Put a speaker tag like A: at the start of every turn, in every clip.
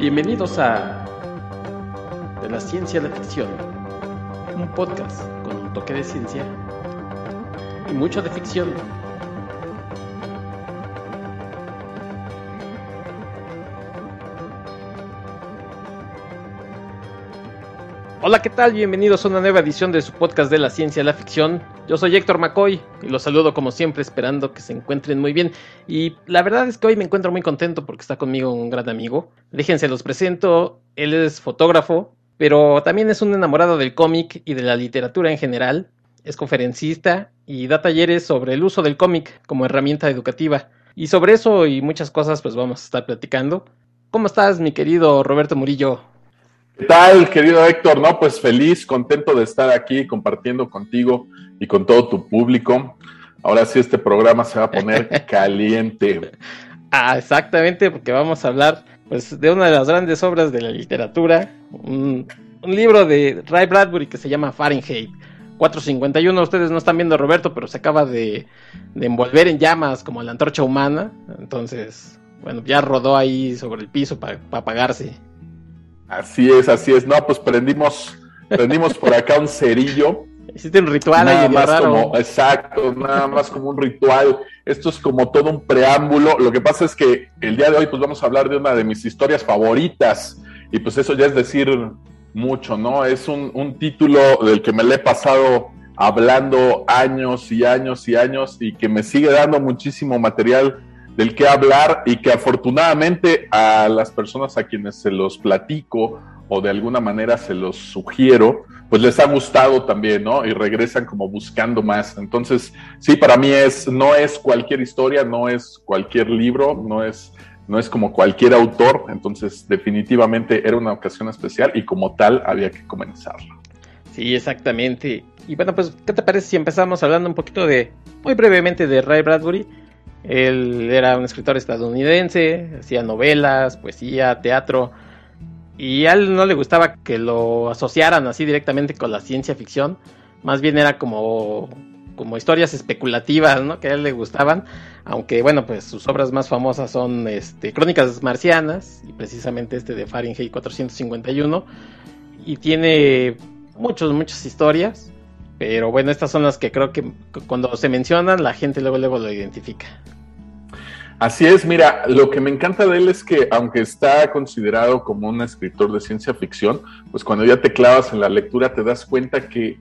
A: Bienvenidos a De la Ciencia a la Ficción, un podcast con un toque de ciencia y mucho de ficción. Hola, ¿qué tal? Bienvenidos a una nueva edición de su podcast de la ciencia a la ficción. Yo soy Héctor McCoy y los saludo como siempre esperando que se encuentren muy bien. Y la verdad es que hoy me encuentro muy contento porque está conmigo un gran amigo. Déjense los presento. Él es fotógrafo, pero también es un enamorado del cómic y de la literatura en general. Es conferencista y da talleres sobre el uso del cómic como herramienta educativa. Y sobre eso y muchas cosas pues vamos a estar platicando. ¿Cómo estás, mi querido Roberto Murillo?
B: ¿Qué tal, querido Héctor? No, pues feliz, contento de estar aquí compartiendo contigo y con todo tu público. Ahora sí, este programa se va a poner caliente.
A: Ah, exactamente, porque vamos a hablar pues, de una de las grandes obras de la literatura, un, un libro de Ray Bradbury que se llama Fahrenheit 451. Ustedes no están viendo a Roberto, pero se acaba de, de envolver en llamas como la antorcha humana. Entonces, bueno, ya rodó ahí sobre el piso para apagarse.
B: Así es, así es. No, pues prendimos, prendimos por acá un cerillo.
A: Hiciste un ritual
B: nada
A: ahí
B: más
A: raro.
B: como, exacto, nada más como un ritual. Esto es como todo un preámbulo. Lo que pasa es que el día de hoy, pues vamos a hablar de una de mis historias favoritas. Y pues eso ya es decir mucho, ¿no? Es un, un título del que me le he pasado hablando años y años y años y que me sigue dando muchísimo material del que hablar y que afortunadamente a las personas a quienes se los platico o de alguna manera se los sugiero, pues les ha gustado también, ¿no? Y regresan como buscando más. Entonces, sí, para mí es, no es cualquier historia, no es cualquier libro, no es, no es como cualquier autor. Entonces, definitivamente era una ocasión especial y como tal había que comenzarla.
A: Sí, exactamente. Y bueno, pues, ¿qué te parece si empezamos hablando un poquito de, muy brevemente, de Ray Bradbury? Él era un escritor estadounidense, hacía novelas, poesía, teatro, y a él no le gustaba que lo asociaran así directamente con la ciencia ficción, más bien era como, como historias especulativas, ¿no? Que a él le gustaban, aunque bueno, pues sus obras más famosas son este, Crónicas Marcianas, y precisamente este de Fahrenheit 451, y tiene muchas, muchas historias. Pero bueno, estas son las que creo que cuando se mencionan, la gente luego, luego lo identifica.
B: Así es, mira, lo que me encanta de él es que aunque está considerado como un escritor de ciencia ficción, pues cuando ya te clavas en la lectura te das cuenta que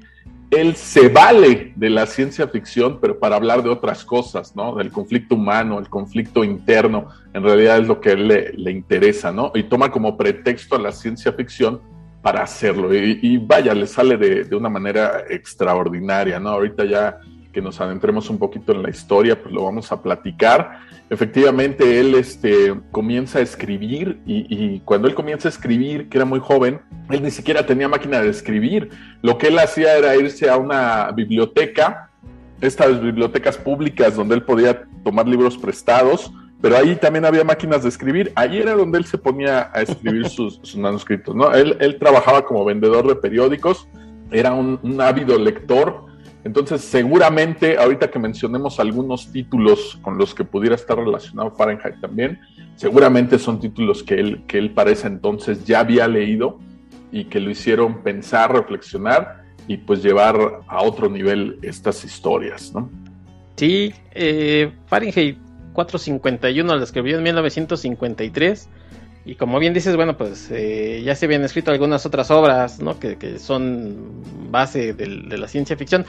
B: él se vale de la ciencia ficción, pero para hablar de otras cosas, ¿no? Del conflicto humano, el conflicto interno, en realidad es lo que a él le, le interesa, ¿no? Y toma como pretexto a la ciencia ficción para hacerlo. Y, y vaya, le sale de, de, una manera extraordinaria, ¿no? Ahorita ya que nos adentremos un poquito en la historia, pues lo vamos a platicar. Efectivamente, él este, comienza a escribir y, y, cuando él comienza a escribir, que era muy joven, él ni siquiera tenía máquina de escribir. Lo que él hacía era irse a una biblioteca, estas bibliotecas públicas donde él podía tomar libros prestados, pero ahí también había máquinas de escribir. Ahí era donde él se ponía a escribir sus, sus manuscritos, ¿no? Él, él, trabajaba como vendedor de periódicos, era un, un, ávido lector. Entonces, seguramente, ahorita que mencionemos algunos títulos con los que pudiera estar relacionado Fahrenheit también, seguramente son títulos que él, que él para entonces ya había leído y que lo hicieron pensar, reflexionar y pues llevar a otro nivel estas historias, ¿no?
A: Sí, eh, Fahrenheit 451 la escribió en 1953 y como bien dices, bueno, pues eh, ya se habían escrito algunas otras obras, ¿no? Que, que son base de, de, la ciencia ficción.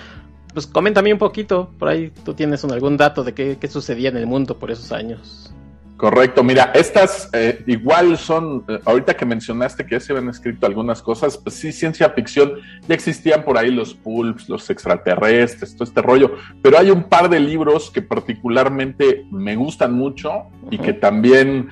A: Pues coméntame un poquito, por ahí tú tienes un, algún dato de qué, qué, sucedía en el mundo por esos años.
B: Correcto, mira, estas eh, igual son, eh, ahorita que mencionaste que ya se habían escrito algunas cosas, pues sí, ciencia ficción, ya existían por ahí los pulps, los extraterrestres, todo este rollo, pero hay un par de libros que particularmente me gustan mucho uh -huh. y que también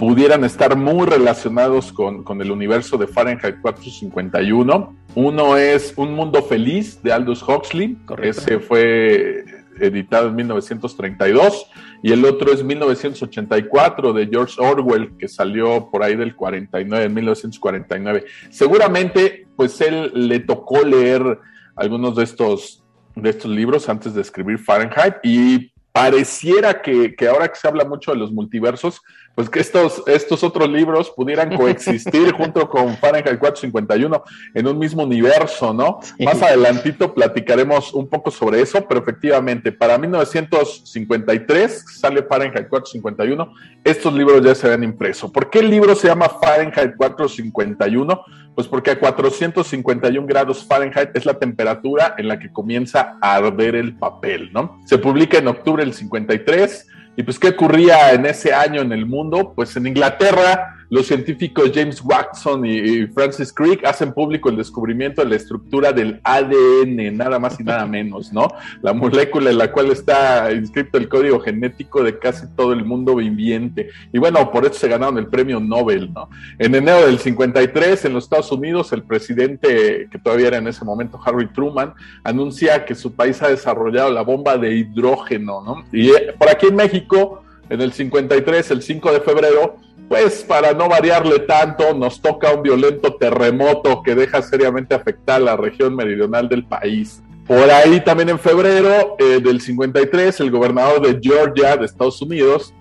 B: pudieran estar muy relacionados con, con, el universo de Fahrenheit 451. Uno es Un Mundo Feliz de Aldous Huxley, Correcto. ese fue editado en 1932, y el otro es 1984 de George Orwell, que salió por ahí del 49, en 1949. Seguramente, pues él le tocó leer algunos de estos, de estos libros antes de escribir Fahrenheit, y pareciera que, que, ahora que se habla mucho de los multiversos, pues que estos, estos otros libros pudieran coexistir junto con Fahrenheit 451 en un mismo universo, ¿no? Más adelantito platicaremos un poco sobre eso, pero efectivamente, para 1953 sale Fahrenheit 451, estos libros ya se habían impreso. ¿Por qué el libro se llama Fahrenheit 451? Pues porque a 451 grados Fahrenheit es la temperatura en la que comienza a arder el papel, ¿no? Se publica en octubre del 53 y pues, ¿qué ocurría en ese año en el mundo? Pues en Inglaterra los científicos James Watson y, Francis Crick hacen público el descubrimiento de la estructura del ADN, nada más y nada menos, ¿no? La molécula en la cual está inscrito el código genético de casi todo el mundo viviente. Y bueno, por eso se ganaron el premio Nobel, ¿no? En enero del 53, en los Estados Unidos, el presidente, que todavía era en ese momento Harry Truman, anuncia que su país ha desarrollado la bomba de hidrógeno, ¿no? Y eh, por aquí en México, en el 53, el 5 de febrero, pues para no variarle tanto, nos toca un violento terremoto que deja seriamente afectada a la región meridional del país. Por ahí también en febrero eh, del 53, el gobernador de Georgia, de Estados Unidos,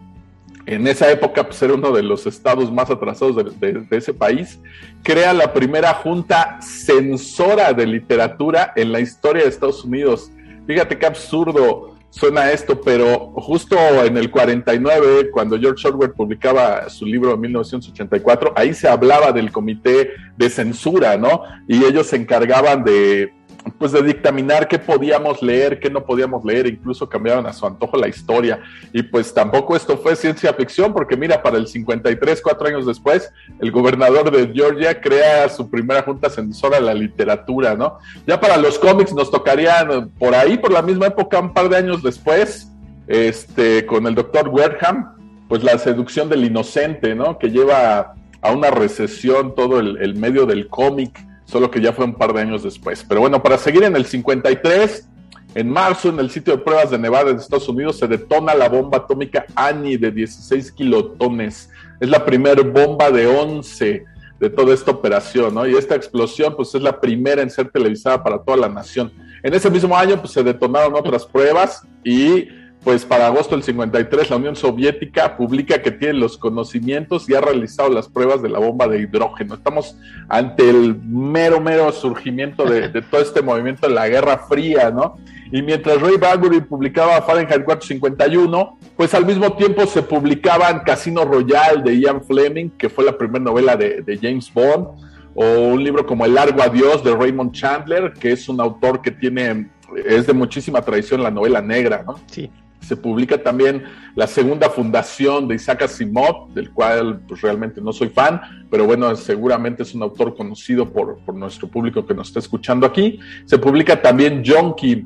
B: en esa época pues, era uno de los estados más atrasados de, de, ese país, crea la primera junta censora de literatura en la historia de Estados Unidos. Fíjate qué absurdo suena esto, pero justo en el 49, cuando George Orwell publicaba su libro en 1984, ahí se hablaba del comité de censura, ¿no? Y ellos se encargaban de pues de dictaminar qué podíamos leer, qué no podíamos leer, incluso cambiaban a su antojo la historia. Y pues tampoco esto fue ciencia ficción, porque mira, para el 53, cuatro años después, el gobernador de Georgia crea su primera junta censora de la literatura, ¿no? Ya para los cómics nos tocarían por ahí, por la misma época, un par de años después, este, con el doctor Werham, pues la seducción del inocente, ¿no? Que lleva a una recesión todo el medio del cómic solo que ya fue un par de años después. Pero bueno, para seguir en el 53, en marzo, en el sitio de pruebas de Nevada de Estados Unidos, se detona la bomba atómica Annie de 16 kilotones. Es la primera bomba de 11 de toda esta operación, ¿no? Y esta explosión, pues es la primera en ser televisada para toda la nación. En ese mismo año, pues se detonaron otras pruebas y pues para agosto del 53 la Unión Soviética publica que tiene los conocimientos y ha realizado las pruebas de la bomba de hidrógeno. Estamos ante el mero, mero surgimiento de, todo este movimiento de la Guerra Fría, ¿no? Y mientras Ray Bradbury publicaba Fahrenheit 451, pues al mismo tiempo se publicaban Casino Royale de Ian Fleming, que fue la primera novela de, de James Bond, o un libro como El Largo Adiós de Raymond Chandler, que es un autor que tiene es de muchísima tradición la novela negra, ¿no?
A: Sí
B: se publica también la segunda fundación de Isaac Asimov, del cual pues, realmente no soy fan, pero bueno, seguramente es un autor conocido por, nuestro público que nos está escuchando aquí. Se publica también Jonky,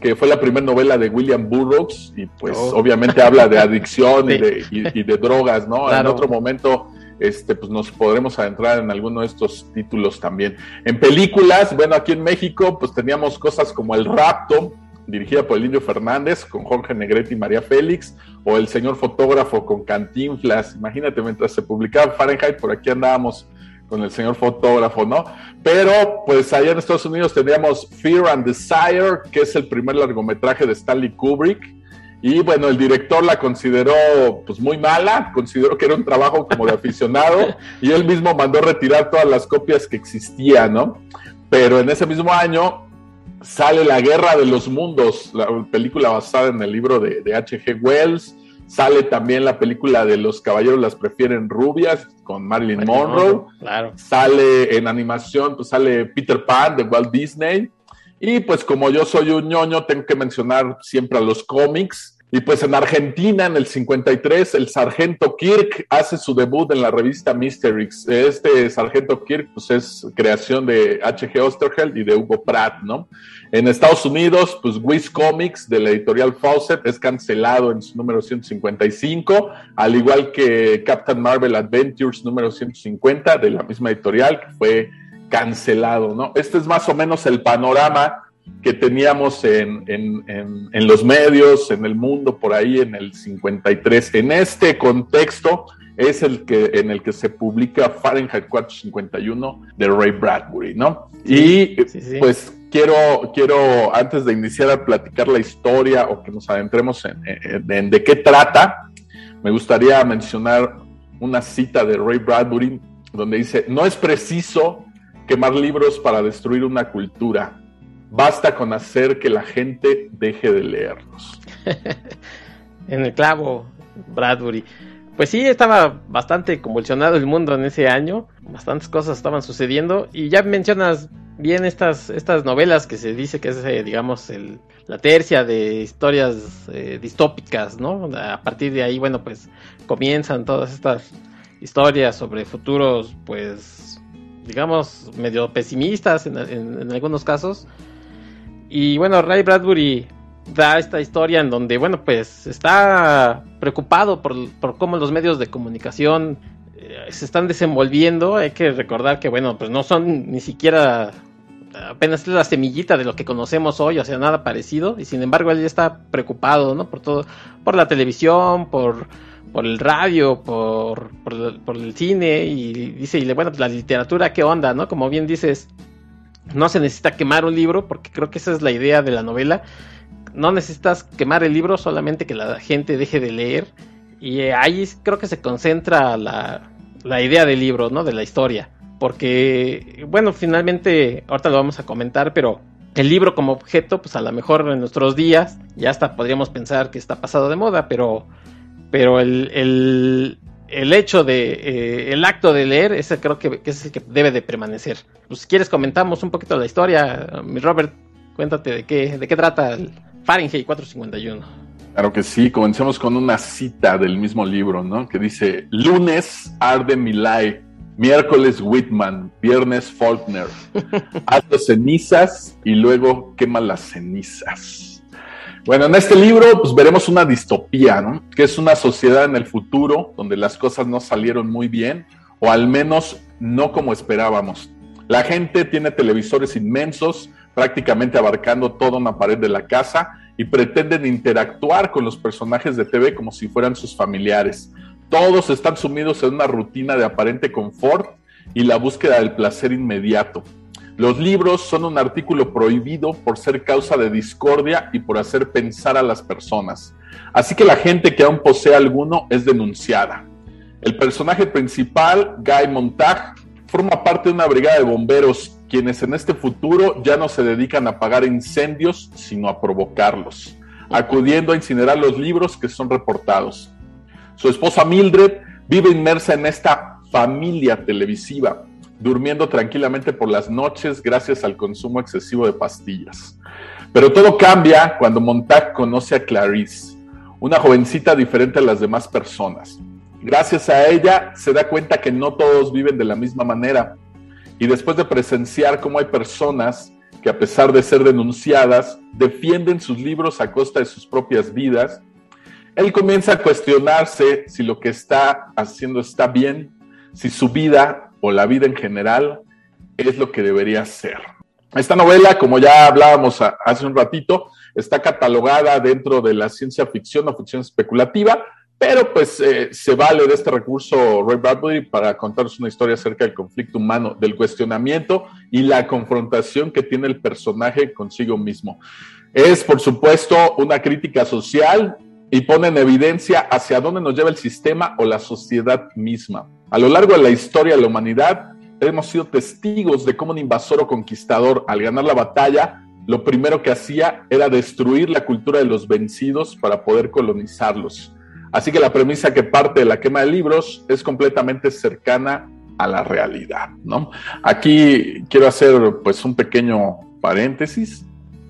B: que fue la primera novela de William Burroughs, y pues oh. obviamente habla de adicción y, de, drogas, ¿no? En otro momento este, pues nos podremos adentrar en alguno de estos títulos también. En películas, bueno, aquí en México, pues teníamos cosas como El Rapto, dirigida por el Indio Fernández, con Jorge Negrete y María Félix, o El Señor Fotógrafo con Cantinflas. Imagínate, mientras se publicaba Fahrenheit, por aquí andábamos con el señor fotógrafo, ¿no? Pero, pues allá en Estados Unidos teníamos Fear and Desire, que es el primer largometraje de Stanley Kubrick. Y bueno, el director la consideró pues muy mala, consideró que era un trabajo como de aficionado y él mismo mandó retirar todas las copias que existían, ¿no? Pero en ese mismo año sale La Guerra de los Mundos, la película basada en el libro de H.G. Wells. Sale también la película de Los Caballeros las prefieren rubias con Marilyn, Monroe.
A: Claro.
B: Sale en animación, pues sale Peter Pan de Walt Disney. Y pues como yo soy un ñoño, tengo que mencionar siempre a los cómics. Y pues en Argentina, en el 53, el sargento Kirk hace su debut en la revista Mysterix. Este sargento Kirk pues es creación de H.G. Osterheld y de Hugo Pratt, ¿no? En Estados Unidos, pues Wiz Comics de la editorial Fawcett es cancelado en su número 155, al igual que Captain Marvel Adventures número 150 de la misma editorial que fue cancelado, ¿no? Este es más o menos el panorama que teníamos en, los medios, en el mundo, por ahí en el 53. En este contexto es el que en el que se publica Fahrenheit 451 de Ray Bradbury, ¿no? y pues quiero, quiero, antes de iniciar a platicar la historia o que nos adentremos en, de qué trata, me gustaría mencionar una cita de Ray Bradbury donde dice, no es preciso quemar libros para destruir una cultura, basta con hacer que la gente deje de leerlos.
A: en el clavo, Bradbury. Pues sí, estaba bastante convulsionado el mundo en ese año, bastantes cosas estaban sucediendo y ya mencionas bien estas, estas novelas que se dice que es, eh, digamos, el, la tercia de historias eh, distópicas, ¿no? A partir de ahí, bueno, pues comienzan todas estas historias sobre futuros, pues, digamos, medio pesimistas en, en, algunos casos. Y bueno, Ray Bradbury da esta historia en donde, bueno, pues está preocupado por, por cómo los medios de comunicación eh, se están desenvolviendo. Hay que recordar que, bueno, pues no son ni siquiera apenas la semillita de lo que conocemos hoy, o sea, nada parecido, y sin embargo él ya está preocupado, ¿no? Por todo, por la televisión, por, por el radio, por, por, el cine, y dice, y bueno, pues la literatura, ¿qué onda, no? Como bien dices, no se necesita quemar un libro, porque creo que esa es la idea de la novela, no necesitas quemar el libro, solamente que la gente deje de leer, y ahí creo que se concentra la, la idea del libro, ¿no? De la historia. Porque, bueno, finalmente, ahorita lo vamos a comentar, pero el libro como objeto, pues a lo mejor en nuestros días ya hasta podríamos pensar que está pasado de moda, pero, pero el, el, el hecho de, eh, el acto de leer, ese creo que, es el que debe de permanecer. Pues si quieres comentamos un poquito la historia, mi Robert, cuéntate de qué, de qué trata el Fahrenheit 451.
B: Claro que sí, comencemos con una cita del mismo libro, ¿no? Que dice, lunes arde mi like Miércoles Whitman, viernes Faulkner. Haz cenizas y luego quema las cenizas. Bueno, en este libro pues veremos una distopía, ¿no? Que es una sociedad en el futuro donde las cosas no salieron muy bien o al menos no como esperábamos. La gente tiene televisores inmensos, prácticamente abarcando toda una pared de la casa y pretenden interactuar con los personajes de TV como si fueran sus familiares. Todos están sumidos en una rutina de aparente confort y la búsqueda del placer inmediato. Los libros son un artículo prohibido por ser causa de discordia y por hacer pensar a las personas. Así que la gente que aún posee alguno es denunciada. El personaje principal, Guy Montag, forma parte de una brigada de bomberos quienes en este futuro ya no se dedican a apagar incendios, sino a provocarlos, acudiendo a incinerar los libros que son reportados. Su esposa Mildred vive inmersa en esta familia televisiva, durmiendo tranquilamente por las noches gracias al consumo excesivo de pastillas. Pero todo cambia cuando Montag conoce a Clarice, una jovencita diferente a las demás personas. Gracias a ella se da cuenta que no todos viven de la misma manera y después de presenciar cómo hay personas que a pesar de ser denunciadas defienden sus libros a costa de sus propias vidas, él comienza a cuestionarse si lo que está haciendo está bien, si su vida o la vida en general es lo que debería ser. Esta novela, como ya hablábamos hace un ratito, está catalogada dentro de la ciencia ficción o ficción especulativa, pero pues eh, se vale de este recurso Ray Bradbury para contarnos una historia acerca del conflicto humano, del cuestionamiento y la confrontación que tiene el personaje consigo mismo. Es, por supuesto, una crítica social y pone en evidencia hacia dónde nos lleva el sistema o la sociedad misma. A lo largo de la historia de la humanidad, hemos sido testigos de cómo un invasor o conquistador, al ganar la batalla, lo primero que hacía era destruir la cultura de los vencidos para poder colonizarlos. Así que la premisa que parte de la quema de libros es completamente cercana a la realidad, ¿no? Aquí quiero hacer pues un pequeño paréntesis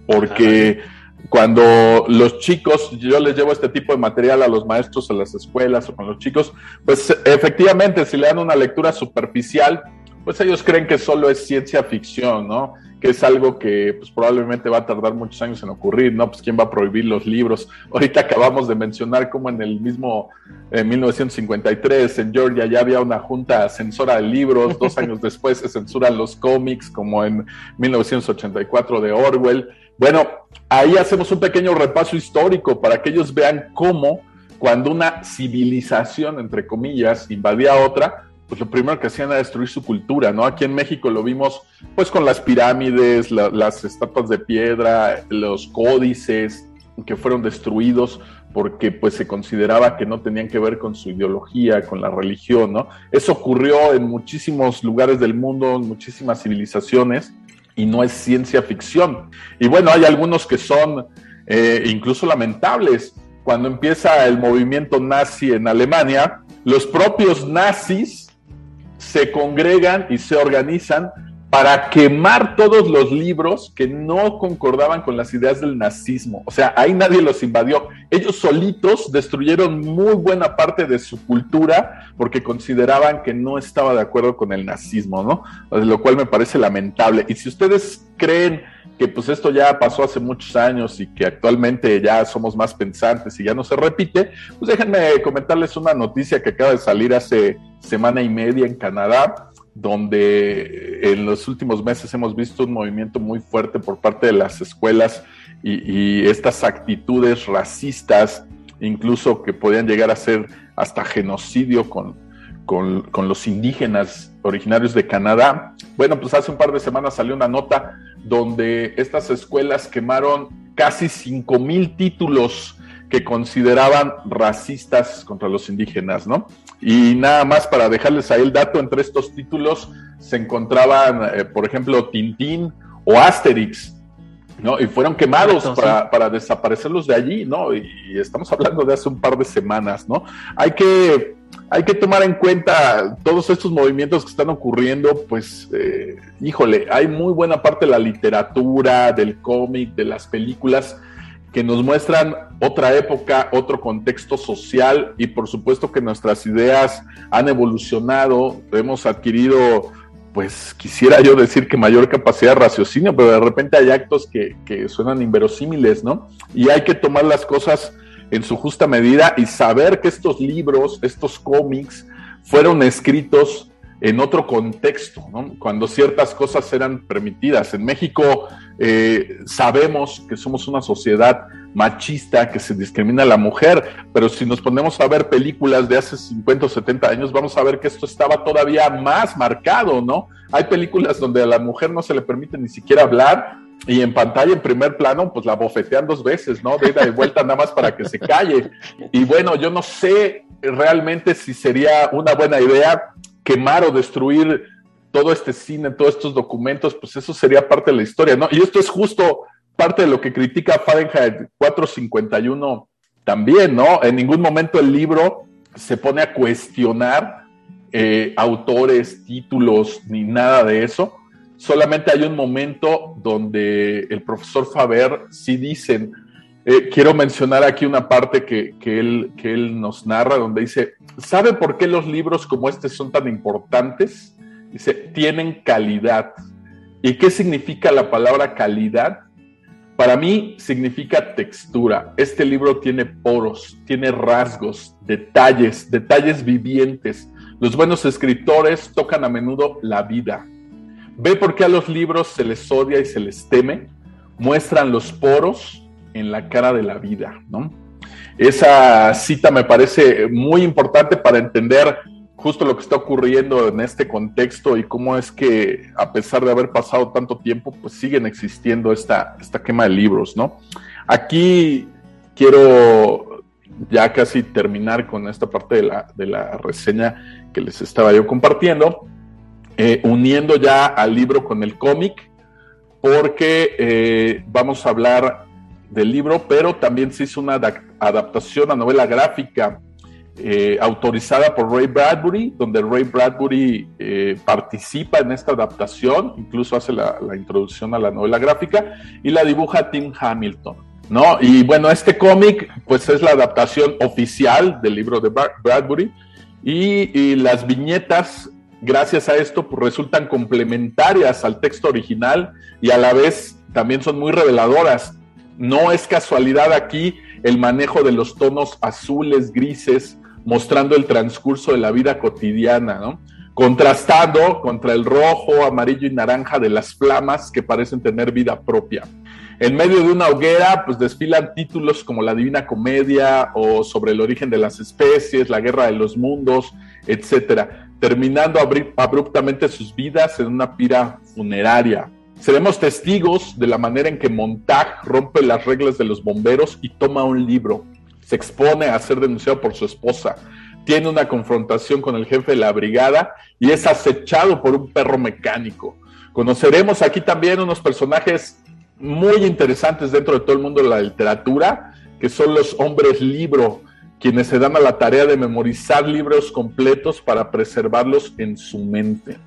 B: porque cuando los chicos, yo les llevo este tipo de material a los maestros a las escuelas o con los chicos, pues efectivamente si le dan una lectura superficial, pues ellos creen que solo es ciencia ficción, ¿no? Que es algo que pues, probablemente va a tardar muchos años en ocurrir, ¿no? Pues quién va a prohibir los libros. Ahorita acabamos de mencionar cómo en el mismo en 1953 en Georgia ya había una junta censora de libros, dos años después se censuran los cómics, como en 1984 de Orwell. Bueno, ahí hacemos un pequeño repaso histórico para que ellos vean cómo cuando una civilización, entre comillas, invadía a otra, pues lo primero que hacían era destruir su cultura, ¿no? Aquí en México lo vimos pues con las pirámides, las estatuas de piedra, los códices que fueron destruidos porque pues se consideraba que no tenían que ver con su ideología, con la religión, ¿no? Eso ocurrió en muchísimos lugares del mundo, en muchísimas civilizaciones y no es ciencia ficción. Y bueno, hay algunos que son eh, incluso lamentables. Cuando empieza el movimiento nazi en Alemania, los propios nazis se congregan y se organizan para quemar todos los libros que no concordaban con las ideas del nazismo. O sea, ahí nadie los invadió. Ellos solitos destruyeron muy buena parte de su cultura porque consideraban que no estaba de acuerdo con el nazismo, ¿no? Lo cual me parece lamentable. Y si ustedes creen que pues esto ya pasó hace muchos años y que actualmente ya somos más pensantes y ya no se repite, pues déjenme comentarles una noticia que acaba de salir hace semana y media en Canadá donde en los últimos meses hemos visto un movimiento muy fuerte por parte de las escuelas y, estas actitudes racistas, incluso que podían llegar a ser hasta genocidio con, con, los indígenas originarios de Canadá. Bueno, pues hace un par de semanas salió una nota donde estas escuelas quemaron casi 5 mil títulos que consideraban racistas contra los indígenas, ¿no? Y nada más para dejarles ahí el dato, entre estos títulos se encontraban, eh, por ejemplo, Tintín o Asterix, ¿no? Y fueron quemados para, desaparecerlos de allí, ¿no? Y, estamos hablando de hace un par de semanas, ¿no? Hay que, hay que tomar en cuenta todos estos movimientos que están ocurriendo, pues, eh, híjole, hay muy buena parte de la literatura, del cómic, de las películas, que nos muestran otra época, otro contexto social y por supuesto que nuestras ideas han evolucionado, hemos adquirido, pues quisiera yo decir que mayor capacidad de raciocinio, pero de repente hay actos que, que suenan inverosímiles, ¿no? Y hay que tomar las cosas en su justa medida y saber que estos libros, estos cómics, fueron escritos en otro contexto, ¿no? cuando ciertas cosas eran permitidas. En México eh, sabemos que somos una sociedad machista, que se discrimina a la mujer, pero si nos ponemos a ver películas de hace 50 o 70 años, vamos a ver que esto estaba todavía más marcado, ¿no? Hay películas donde a la mujer no se le permite ni siquiera hablar, y en pantalla, en primer plano, pues la bofetean dos veces, ¿no? De ida y vuelta nada más para que se calle. Y bueno, yo no sé realmente si sería una buena idea quemar o destruir todo este cine, todos estos documentos, pues eso sería parte de la historia, ¿no? Y esto es justo parte de lo que critica Fahrenheit 451 también, ¿no? En ningún momento el libro se pone a cuestionar eh, autores, títulos, ni nada de eso. Solamente hay un momento donde el profesor Faber sí dicen, eh, quiero mencionar aquí una parte que, él, que él nos narra, donde dice, ¿sabe por qué los libros como este son tan importantes? Dice, tienen calidad. ¿Y qué significa la palabra calidad? Para mí significa textura. Este libro tiene poros, tiene rasgos, detalles, detalles vivientes. Los buenos escritores tocan a menudo la vida. ¿Ve por qué a los libros se les odia y se les teme? Muestran los poros, en la cara de la vida, ¿no? Esa cita me parece muy importante para entender justo lo que está ocurriendo en este contexto y cómo es que a pesar de haber pasado tanto tiempo, pues siguen existiendo esta, esta quema de libros, ¿no? Aquí quiero ya casi terminar con esta parte de la, de la reseña que les estaba yo compartiendo, eh, uniendo ya al libro con el cómic, porque eh, vamos a hablar del libro, pero también se hizo una adaptación a novela gráfica eh, autorizada por Ray Bradbury, donde Ray Bradbury eh, participa en esta adaptación, incluso hace la, introducción a la novela gráfica y la dibuja Tim Hamilton. ¿no? Y bueno, este cómic pues es la adaptación oficial del libro de Bradbury y, y las viñetas gracias a esto pues, resultan complementarias al texto original y a la vez también son muy reveladoras no es casualidad aquí el manejo de los tonos azules, grises, mostrando el transcurso de la vida cotidiana, ¿no? Contrastando contra el rojo, amarillo y naranja de las flamas que parecen tener vida propia. En medio de una hoguera, pues desfilan títulos como La Divina Comedia o sobre el origen de las especies, La Guerra de los Mundos, etcétera. terminando abruptamente sus vidas en una pira funeraria. Seremos testigos de la manera en que Montag rompe las reglas de los bomberos y toma un libro. Se expone a ser denunciado por su esposa. Tiene una confrontación con el jefe de la brigada y es acechado por un perro mecánico. Conoceremos aquí también unos personajes muy interesantes dentro de todo el mundo de la literatura, que son los hombres libro, quienes se dan a la tarea de memorizar libros completos para preservarlos en su mente.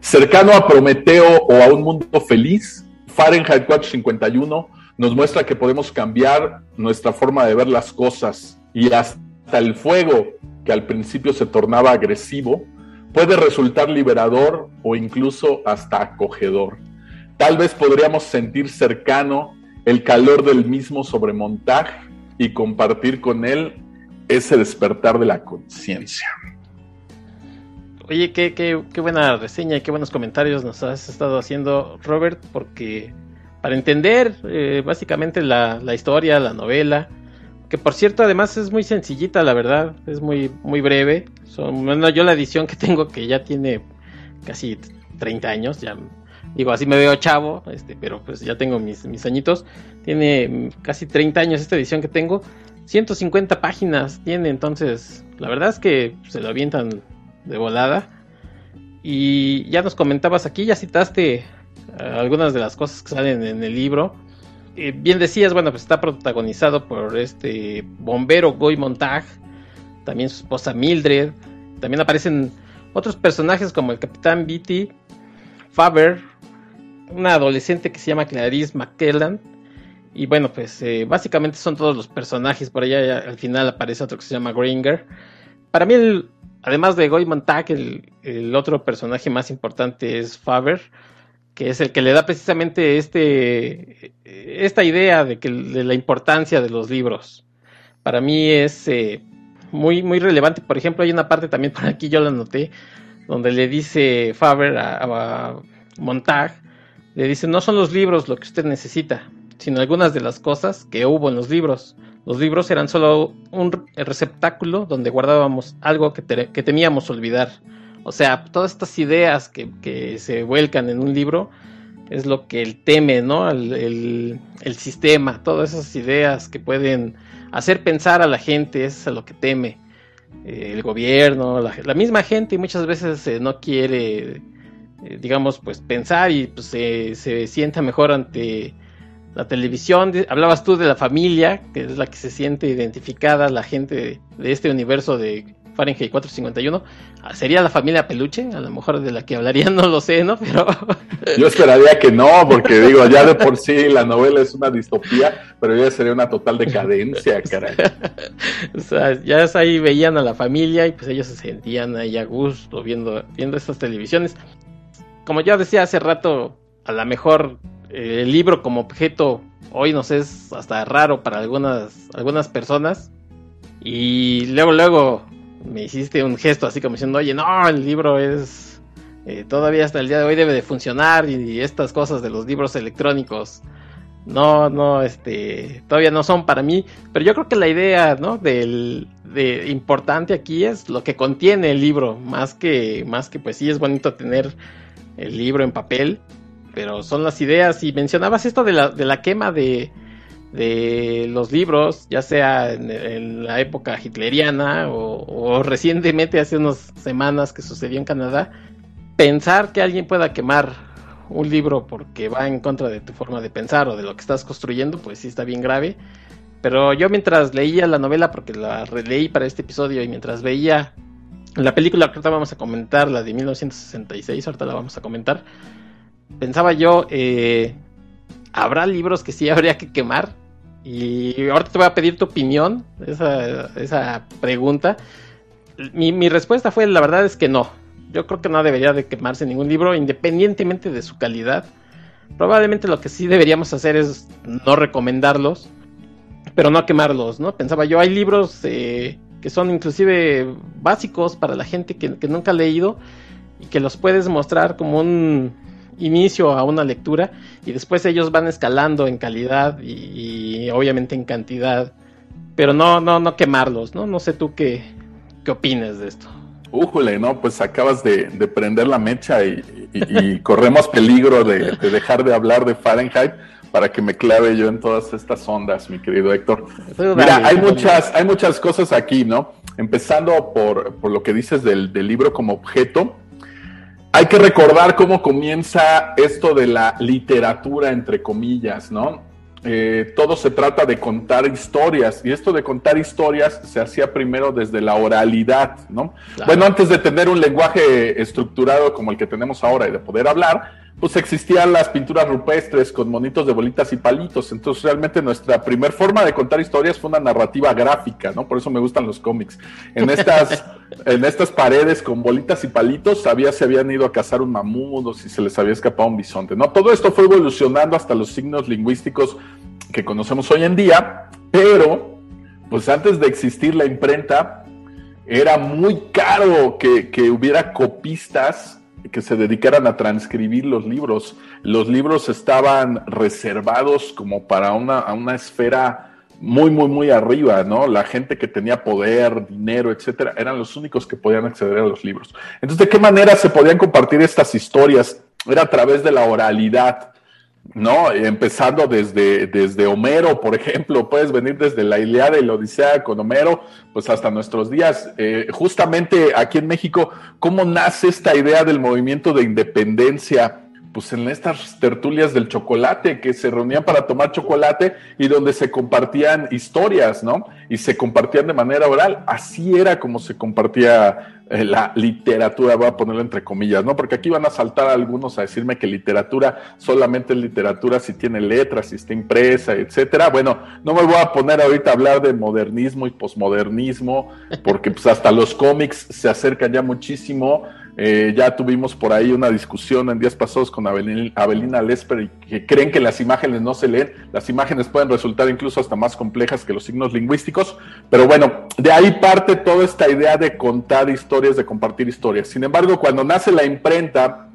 B: Cercano a Prometeo o a un mundo feliz, Fahrenheit 451 nos muestra que podemos cambiar nuestra forma de ver las cosas y hasta el fuego, que al principio se tornaba agresivo, puede resultar liberador o incluso hasta acogedor. Tal vez podríamos sentir cercano el calor del mismo sobremontaje y compartir con él ese despertar de la conciencia.
A: Oye, qué, qué, qué, buena reseña y qué buenos comentarios nos has estado haciendo, Robert, porque para entender eh, básicamente la, historia, la novela, que por cierto además es muy sencillita, la verdad, es muy, muy breve. Son, bueno, yo la edición que tengo, que ya tiene casi 30 años, ya digo, así me veo chavo, este, pero pues ya tengo mis, mis añitos, tiene casi 30 años esta edición que tengo, 150 páginas tiene, entonces la verdad es que se lo avientan de volada. Y ya nos comentabas aquí, ya citaste eh, algunas de las cosas que salen en el libro. Eh, bien decías, bueno, pues está protagonizado por este bombero Goy Montag, también su esposa Mildred, también aparecen otros personajes como el capitán Beatty, Faber, una adolescente que se llama Clarice McKellan, y bueno, pues eh, básicamente son todos los personajes, por allá al final aparece otro que se llama Gringer. Para mí el, además de Goy Montag, el, otro personaje más importante es Faber, que es el que le da precisamente este, esta idea de, que, de la importancia de los libros. Para mí es eh, muy, muy relevante. Por ejemplo, hay una parte también por aquí, yo la noté, donde le dice Faber a, a Montag, le dice, no son los libros lo que usted necesita, sino algunas de las cosas que hubo en los libros. Los libros eran solo un receptáculo donde guardábamos algo que, temíamos olvidar. O sea, todas estas ideas que, se vuelcan en un libro es lo que él teme, ¿no? El, sistema, todas esas ideas que pueden hacer pensar a la gente, es a lo que teme. Eh, el gobierno, la, misma gente muchas veces eh, no quiere, eh, digamos, pues pensar y pues, se sienta mejor ante la televisión, hablabas tú de la familia, que es la que se siente identificada, la gente de, este universo de Fahrenheit 451. Ah, ¿Sería la familia Peluche? A lo mejor de la que hablaría, no lo sé, ¿no? Pero...
B: Yo esperaría que no, porque digo, ya de por sí la novela es una distopía, pero ya sería una total decadencia, caray.
A: o sea, ya ahí veían a la familia y pues ellos se sentían ahí a gusto viendo, viendo estas televisiones. Como ya decía hace rato, a lo mejor el libro como objeto hoy nos es hasta raro para algunas, algunas personas. Y luego, luego me hiciste un gesto así como diciendo, oye, no, el libro es... Eh, todavía hasta el día de hoy debe de funcionar y, estas cosas de los libros electrónicos no, no, este, todavía no son para mí, pero yo creo que la idea, ¿no? Del, de importante aquí es lo que contiene el libro, más que, más que pues sí es bonito tener el libro en papel, pero son las ideas. Y mencionabas esto de la, de la quema de, de los libros, ya sea en, la época hitleriana o, recientemente, hace unas semanas que sucedió en Canadá. Pensar que alguien pueda quemar un libro porque va en contra de tu forma de pensar o de lo que estás construyendo, pues sí está bien grave. Pero yo mientras leía la novela, porque la releí para este episodio, y mientras veía la película que ahorita vamos a comentar, la de 1966, ahorita la vamos a comentar, pensaba yo, eh, ¿habrá libros que sí habría que quemar? Y ahorita te voy a pedir tu opinión, esa, esa pregunta. Mi, mi, respuesta fue, la verdad es que no. Yo creo que no debería de quemarse ningún libro, independientemente de su calidad. Probablemente lo que sí deberíamos hacer es no recomendarlos, pero no quemarlos, ¿no? Pensaba yo, hay libros eh, que son inclusive básicos para la gente que, que nunca ha leído y que los puedes mostrar como un inicio a una lectura y después ellos van escalando en calidad y, obviamente en cantidad, pero no, no, no quemarlos, ¿no? No sé tú qué, qué opinas de esto.
B: Újule, ¿no? Pues acabas de, prender la mecha y, corremos peligro de, dejar de hablar de Fahrenheit para que me clave yo en todas estas ondas, mi querido Héctor. Mira, hay muchas, hay muchas cosas aquí, ¿no? Empezando por, lo que dices del, del libro como objeto. Hay que recordar cómo comienza esto de la literatura, entre comillas, ¿no? Eh, todo se trata de contar historias y esto de contar historias se hacía primero desde la oralidad, ¿no? Bueno, antes de tener un lenguaje estructurado como el que tenemos ahora y de poder hablar, pues existían las pinturas rupestres con monitos de bolitas y palitos. Entonces, realmente nuestra primer forma de contar historias fue una narrativa gráfica, ¿no? Por eso me gustan los cómics. En estas, en estas paredes con bolitas y palitos, sabía si habían ido a cazar un mamut o si se les había escapado un bisonte, ¿no? Todo esto fue evolucionando hasta los signos lingüísticos que conocemos hoy en día, pero, pues antes de existir la imprenta, era muy caro que, que hubiera copistas que se dedicaran a transcribir los libros. Los libros estaban reservados como para una, una esfera muy, muy, muy arriba, ¿no? La gente que tenía poder, dinero, etcétera, eran los únicos que podían acceder a los libros. Entonces, ¿de qué manera se podían compartir estas historias? Era a través de la oralidad. ¿No? Empezando desde, desde Homero, por ejemplo, puedes venir desde la Iliada y la Odisea con Homero, pues hasta nuestros días. Eh, justamente aquí en México, ¿cómo nace esta idea del movimiento de independencia? Pues en estas tertulias del chocolate, que se reunían para tomar chocolate y donde se compartían historias, ¿no? Y se compartían de manera oral. Así era como se compartía eh, la literatura, voy a ponerlo entre comillas, ¿no? Porque aquí van a saltar algunos a decirme que literatura solamente es literatura si tiene letras, si está impresa, etcétera. Bueno, no me voy a poner ahorita a hablar de modernismo y posmodernismo, porque pues hasta los cómics se acercan ya muchísimo eh, ya tuvimos por ahí una discusión en días pasados con Abelina Lesper que creen que las imágenes no se leen. Las imágenes pueden resultar incluso hasta más complejas que los signos lingüísticos. Pero bueno, de ahí parte toda esta idea de contar historias, de compartir historias. Sin embargo, cuando nace la imprenta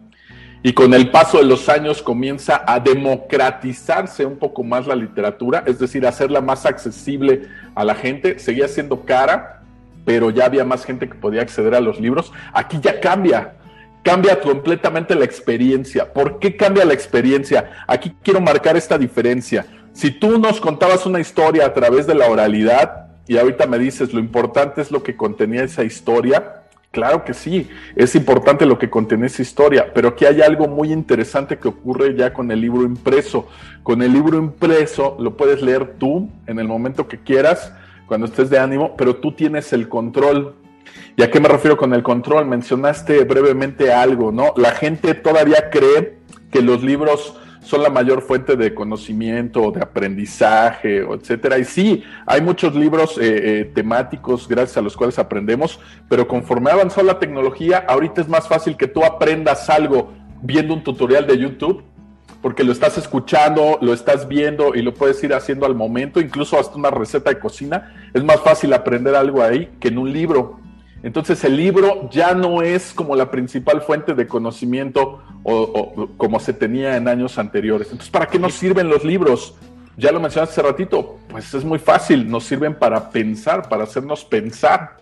B: y con el paso de los años comienza a democratizarse un poco más la literatura, es decir, hacerla más accesible a la gente, seguía siendo cara pero ya había más gente que podía acceder a los libros. Aquí ya cambia, cambia completamente la experiencia. ¿Por qué cambia la experiencia? Aquí quiero marcar esta diferencia. Si tú nos contabas una historia a través de la oralidad y ahorita me dices lo importante es lo que contenía esa historia, Claro que sí, es importante lo que contiene esa historia, pero aquí hay algo muy interesante que ocurre ya con el libro impreso. Con el libro impreso lo puedes leer tú en el momento que quieras, cuando estés de ánimo, pero tú tienes el control. ¿Y a qué me refiero con el control? Mencionaste brevemente algo, ¿no? La gente todavía cree que los libros son la mayor fuente de conocimiento, de aprendizaje, etcétera. Y sí, hay muchos libros eh, eh, temáticos gracias a los cuales aprendemos, pero conforme ha avanzado la tecnología, ahorita es más fácil que tú aprendas algo viendo un tutorial de YouTube porque lo estás escuchando, lo estás viendo y lo puedes ir haciendo al momento, incluso hasta una receta de cocina. Es más fácil aprender algo ahí que en un libro. Entonces el libro ya no es como la principal fuente de conocimiento o, como se tenía en años anteriores. Entonces, ¿para qué nos sirven los libros? Ya lo mencionaste hace ratito, pues es muy fácil, nos sirven para pensar, para hacernos pensar.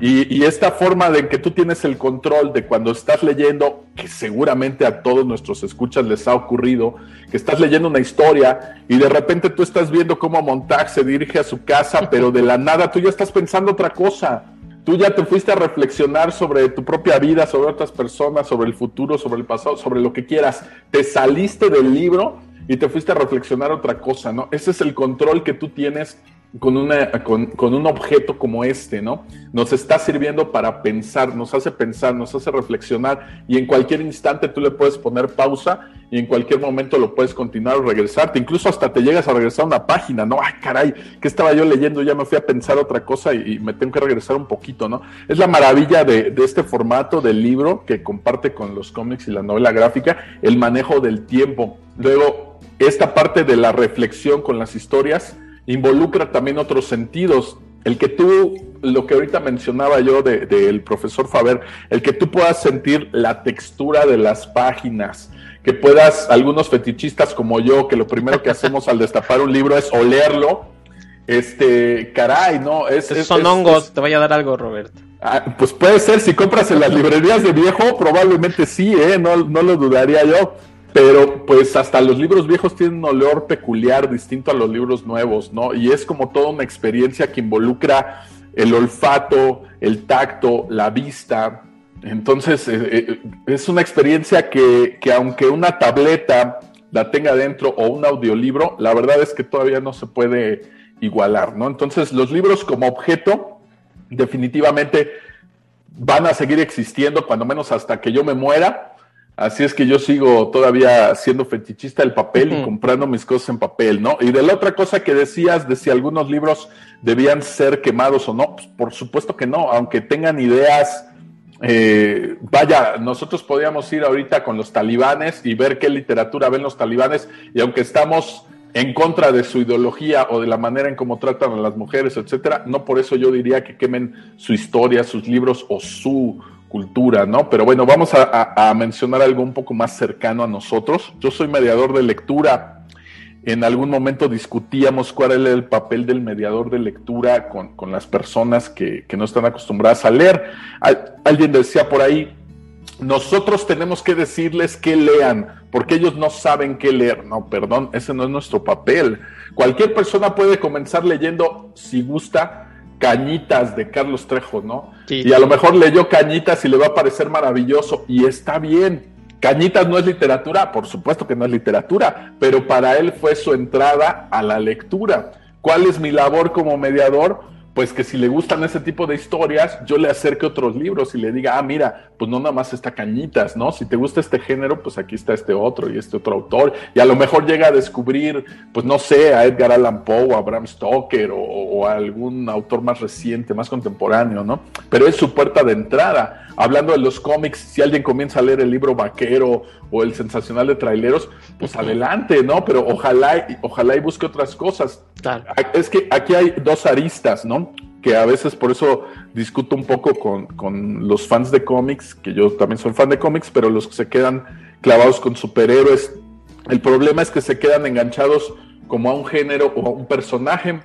B: Y, esta forma de que tú tienes el control de cuando estás leyendo, que seguramente a todos nuestros escuchas les ha ocurrido, que estás leyendo una historia y de repente tú estás viendo cómo Montag se dirige a su casa, pero de la nada tú ya estás pensando otra cosa. Tú ya te fuiste a reflexionar sobre tu propia vida, sobre otras personas, sobre el futuro, sobre el pasado, sobre lo que quieras. Te saliste del libro y te fuiste a reflexionar otra cosa, ¿no? Ese es el control que tú tienes con, una, con, un objeto como este, ¿no? Nos está sirviendo para pensar, nos hace pensar, nos hace reflexionar y en cualquier instante tú le puedes poner pausa y en cualquier momento lo puedes continuar o regresarte, incluso hasta te llegas a regresar a una página, ¿no? Ay, caray, ¿qué estaba yo leyendo? Ya me fui a pensar otra cosa y, me tengo que regresar un poquito, ¿no? Es la maravilla de, de este formato del libro que comparte con los cómics y la novela gráfica, el manejo del tiempo. Luego, esta parte de la reflexión con las historias, involucra también otros sentidos. El que tú, lo que ahorita mencionaba yo del profesor Faber, el que tú puedas sentir la textura de las páginas, que puedas, algunos fetichistas como yo, que lo primero que hacemos al destapar un libro es olerlo, este, caray, ¿no?
A: Es, son hongos, te voy a dar algo, Roberto.
B: Ah, pues puede ser, si compras en las librerías de viejo, probablemente sí, ¿eh? no, no lo dudaría yo. Pero pues hasta los libros viejos tienen un olor peculiar, distinto a los libros nuevos, ¿no? Y es como toda una experiencia que involucra el olfato, el tacto, la vista. Entonces, eh, eh, es una experiencia que, que aunque una tableta la tenga dentro o un audiolibro, la verdad es que todavía no se puede igualar, ¿no? Entonces, los libros como objeto definitivamente van a seguir existiendo, cuando menos hasta que yo me muera. Así es que yo sigo todavía siendo fetichista del papel y comprando mis cosas en papel, ¿no? Y de la otra cosa que decías de si algunos libros debían ser quemados o no, pues por supuesto que no, aunque tengan ideas, eh, vaya, nosotros podríamos ir ahorita con los talibanes y ver qué literatura ven los talibanes y aunque estamos en contra de su ideología o de la manera en cómo tratan a las mujeres, etcétera. No por eso yo diría que quemen su historia, sus libros o su cultura, ¿no? Pero bueno, vamos a, mencionar algo un poco más cercano a nosotros. Yo soy mediador de lectura. En algún momento discutíamos cuál era el papel del mediador de lectura con, las personas que, que, no están acostumbradas a leer. Alguien decía por ahí, nosotros tenemos que decirles que lean, porque ellos no saben qué leer. No, perdón, ese no es nuestro papel. Cualquier persona puede comenzar leyendo, si gusta, Cañitas de Carlos Trejo, ¿no? Y a lo mejor leyó Cañitas y le va a parecer maravilloso, y está bien. Cañitas no es literatura, por supuesto que no es literatura, pero para él fue su entrada a la lectura. ¿Cuál es mi labor como mediador? Pues que si le gustan ese tipo de historias, yo le acerque otros libros y le diga, ah, mira, pues no nada más está Cañitas, ¿no? Si te gusta este género, pues aquí está este otro y este otro autor. Y a lo mejor llega a descubrir, pues no sé, a Edgar Allan Poe, o a Bram Stoker o, a algún autor más reciente, más contemporáneo, ¿no? Pero es su puerta de entrada. Hablando de los cómics, si alguien comienza a leer el libro Vaquero o el sensacional de traileros, pues adelante, ¿no? Pero ojalá, ojalá y busque otras cosas. Es que aquí hay dos aristas, ¿no? Que a veces por eso discuto un poco con, los fans de cómics, que yo también soy fan de cómics, pero los que se quedan clavados con superhéroes, el problema es que se quedan enganchados como a un género o a un personaje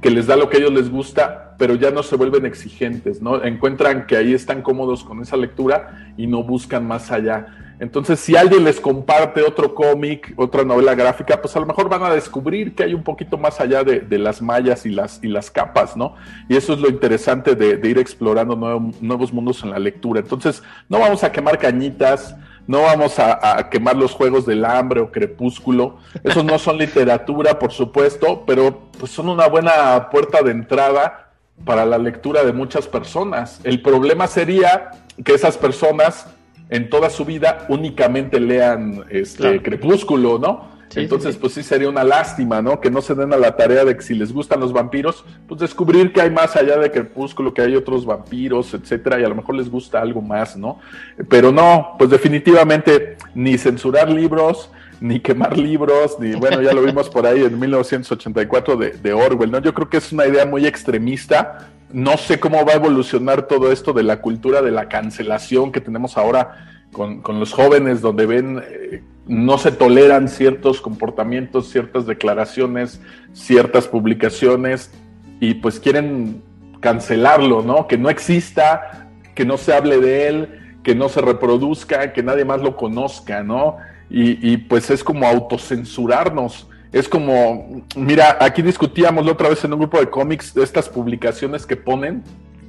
B: que les da lo que a ellos les gusta, pero ya no se vuelven exigentes, ¿no? Encuentran que ahí están cómodos con esa lectura y no buscan más allá. Entonces, si alguien les comparte otro cómic, otra novela gráfica, pues a lo mejor van a descubrir que hay un poquito más allá de, las mallas y las, y las capas, ¿no? Y eso es lo interesante de, ir explorando nuevos mundos en la lectura. Entonces, no vamos a quemar cañitas, no vamos a, quemar los juegos del hambre o crepúsculo. Esos no son literatura, por supuesto, pero pues son una buena puerta de entrada para la lectura de muchas personas. El problema sería que esas personas en toda su vida únicamente lean este Crepúsculo, ¿no? Entonces, pues sí sería una lástima, ¿no? Que no se den a la tarea de que si les gustan los vampiros, pues descubrir que hay más allá de Crepúsculo, que hay otros vampiros, etcétera, y a lo mejor les gusta algo más, ¿no? Pero no, pues definitivamente ni censurar libros, ni quemar libros, ni bueno, ya lo vimos por ahí en 1984 de, de Orwell, ¿no? Yo creo que es una idea muy extremista, no sé cómo va a evolucionar todo esto de la cultura de la cancelación que tenemos ahora con, los jóvenes, donde ven, eh, no se toleran ciertos comportamientos, ciertas declaraciones, ciertas publicaciones, y pues quieren cancelarlo, ¿no? Que no exista, que no se hable de él, que no se reproduzca, que nadie más lo conozca, ¿no? Y, pues es como autocensurarnos es como, mira, aquí discutíamos la otra vez en un grupo de cómics estas publicaciones que ponen,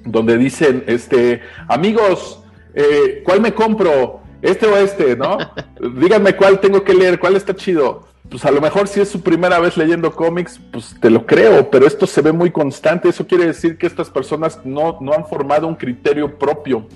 B: donde dicen, este, amigos, eh, ¿cuál me compro? ¿Este o este? ¿No? Díganme cuál tengo que leer, cuál está chido. Pues a lo mejor si es su primera vez leyendo cómics, pues te lo creo, pero esto se ve muy constante. Eso quiere decir que estas personas no, no han formado un criterio propio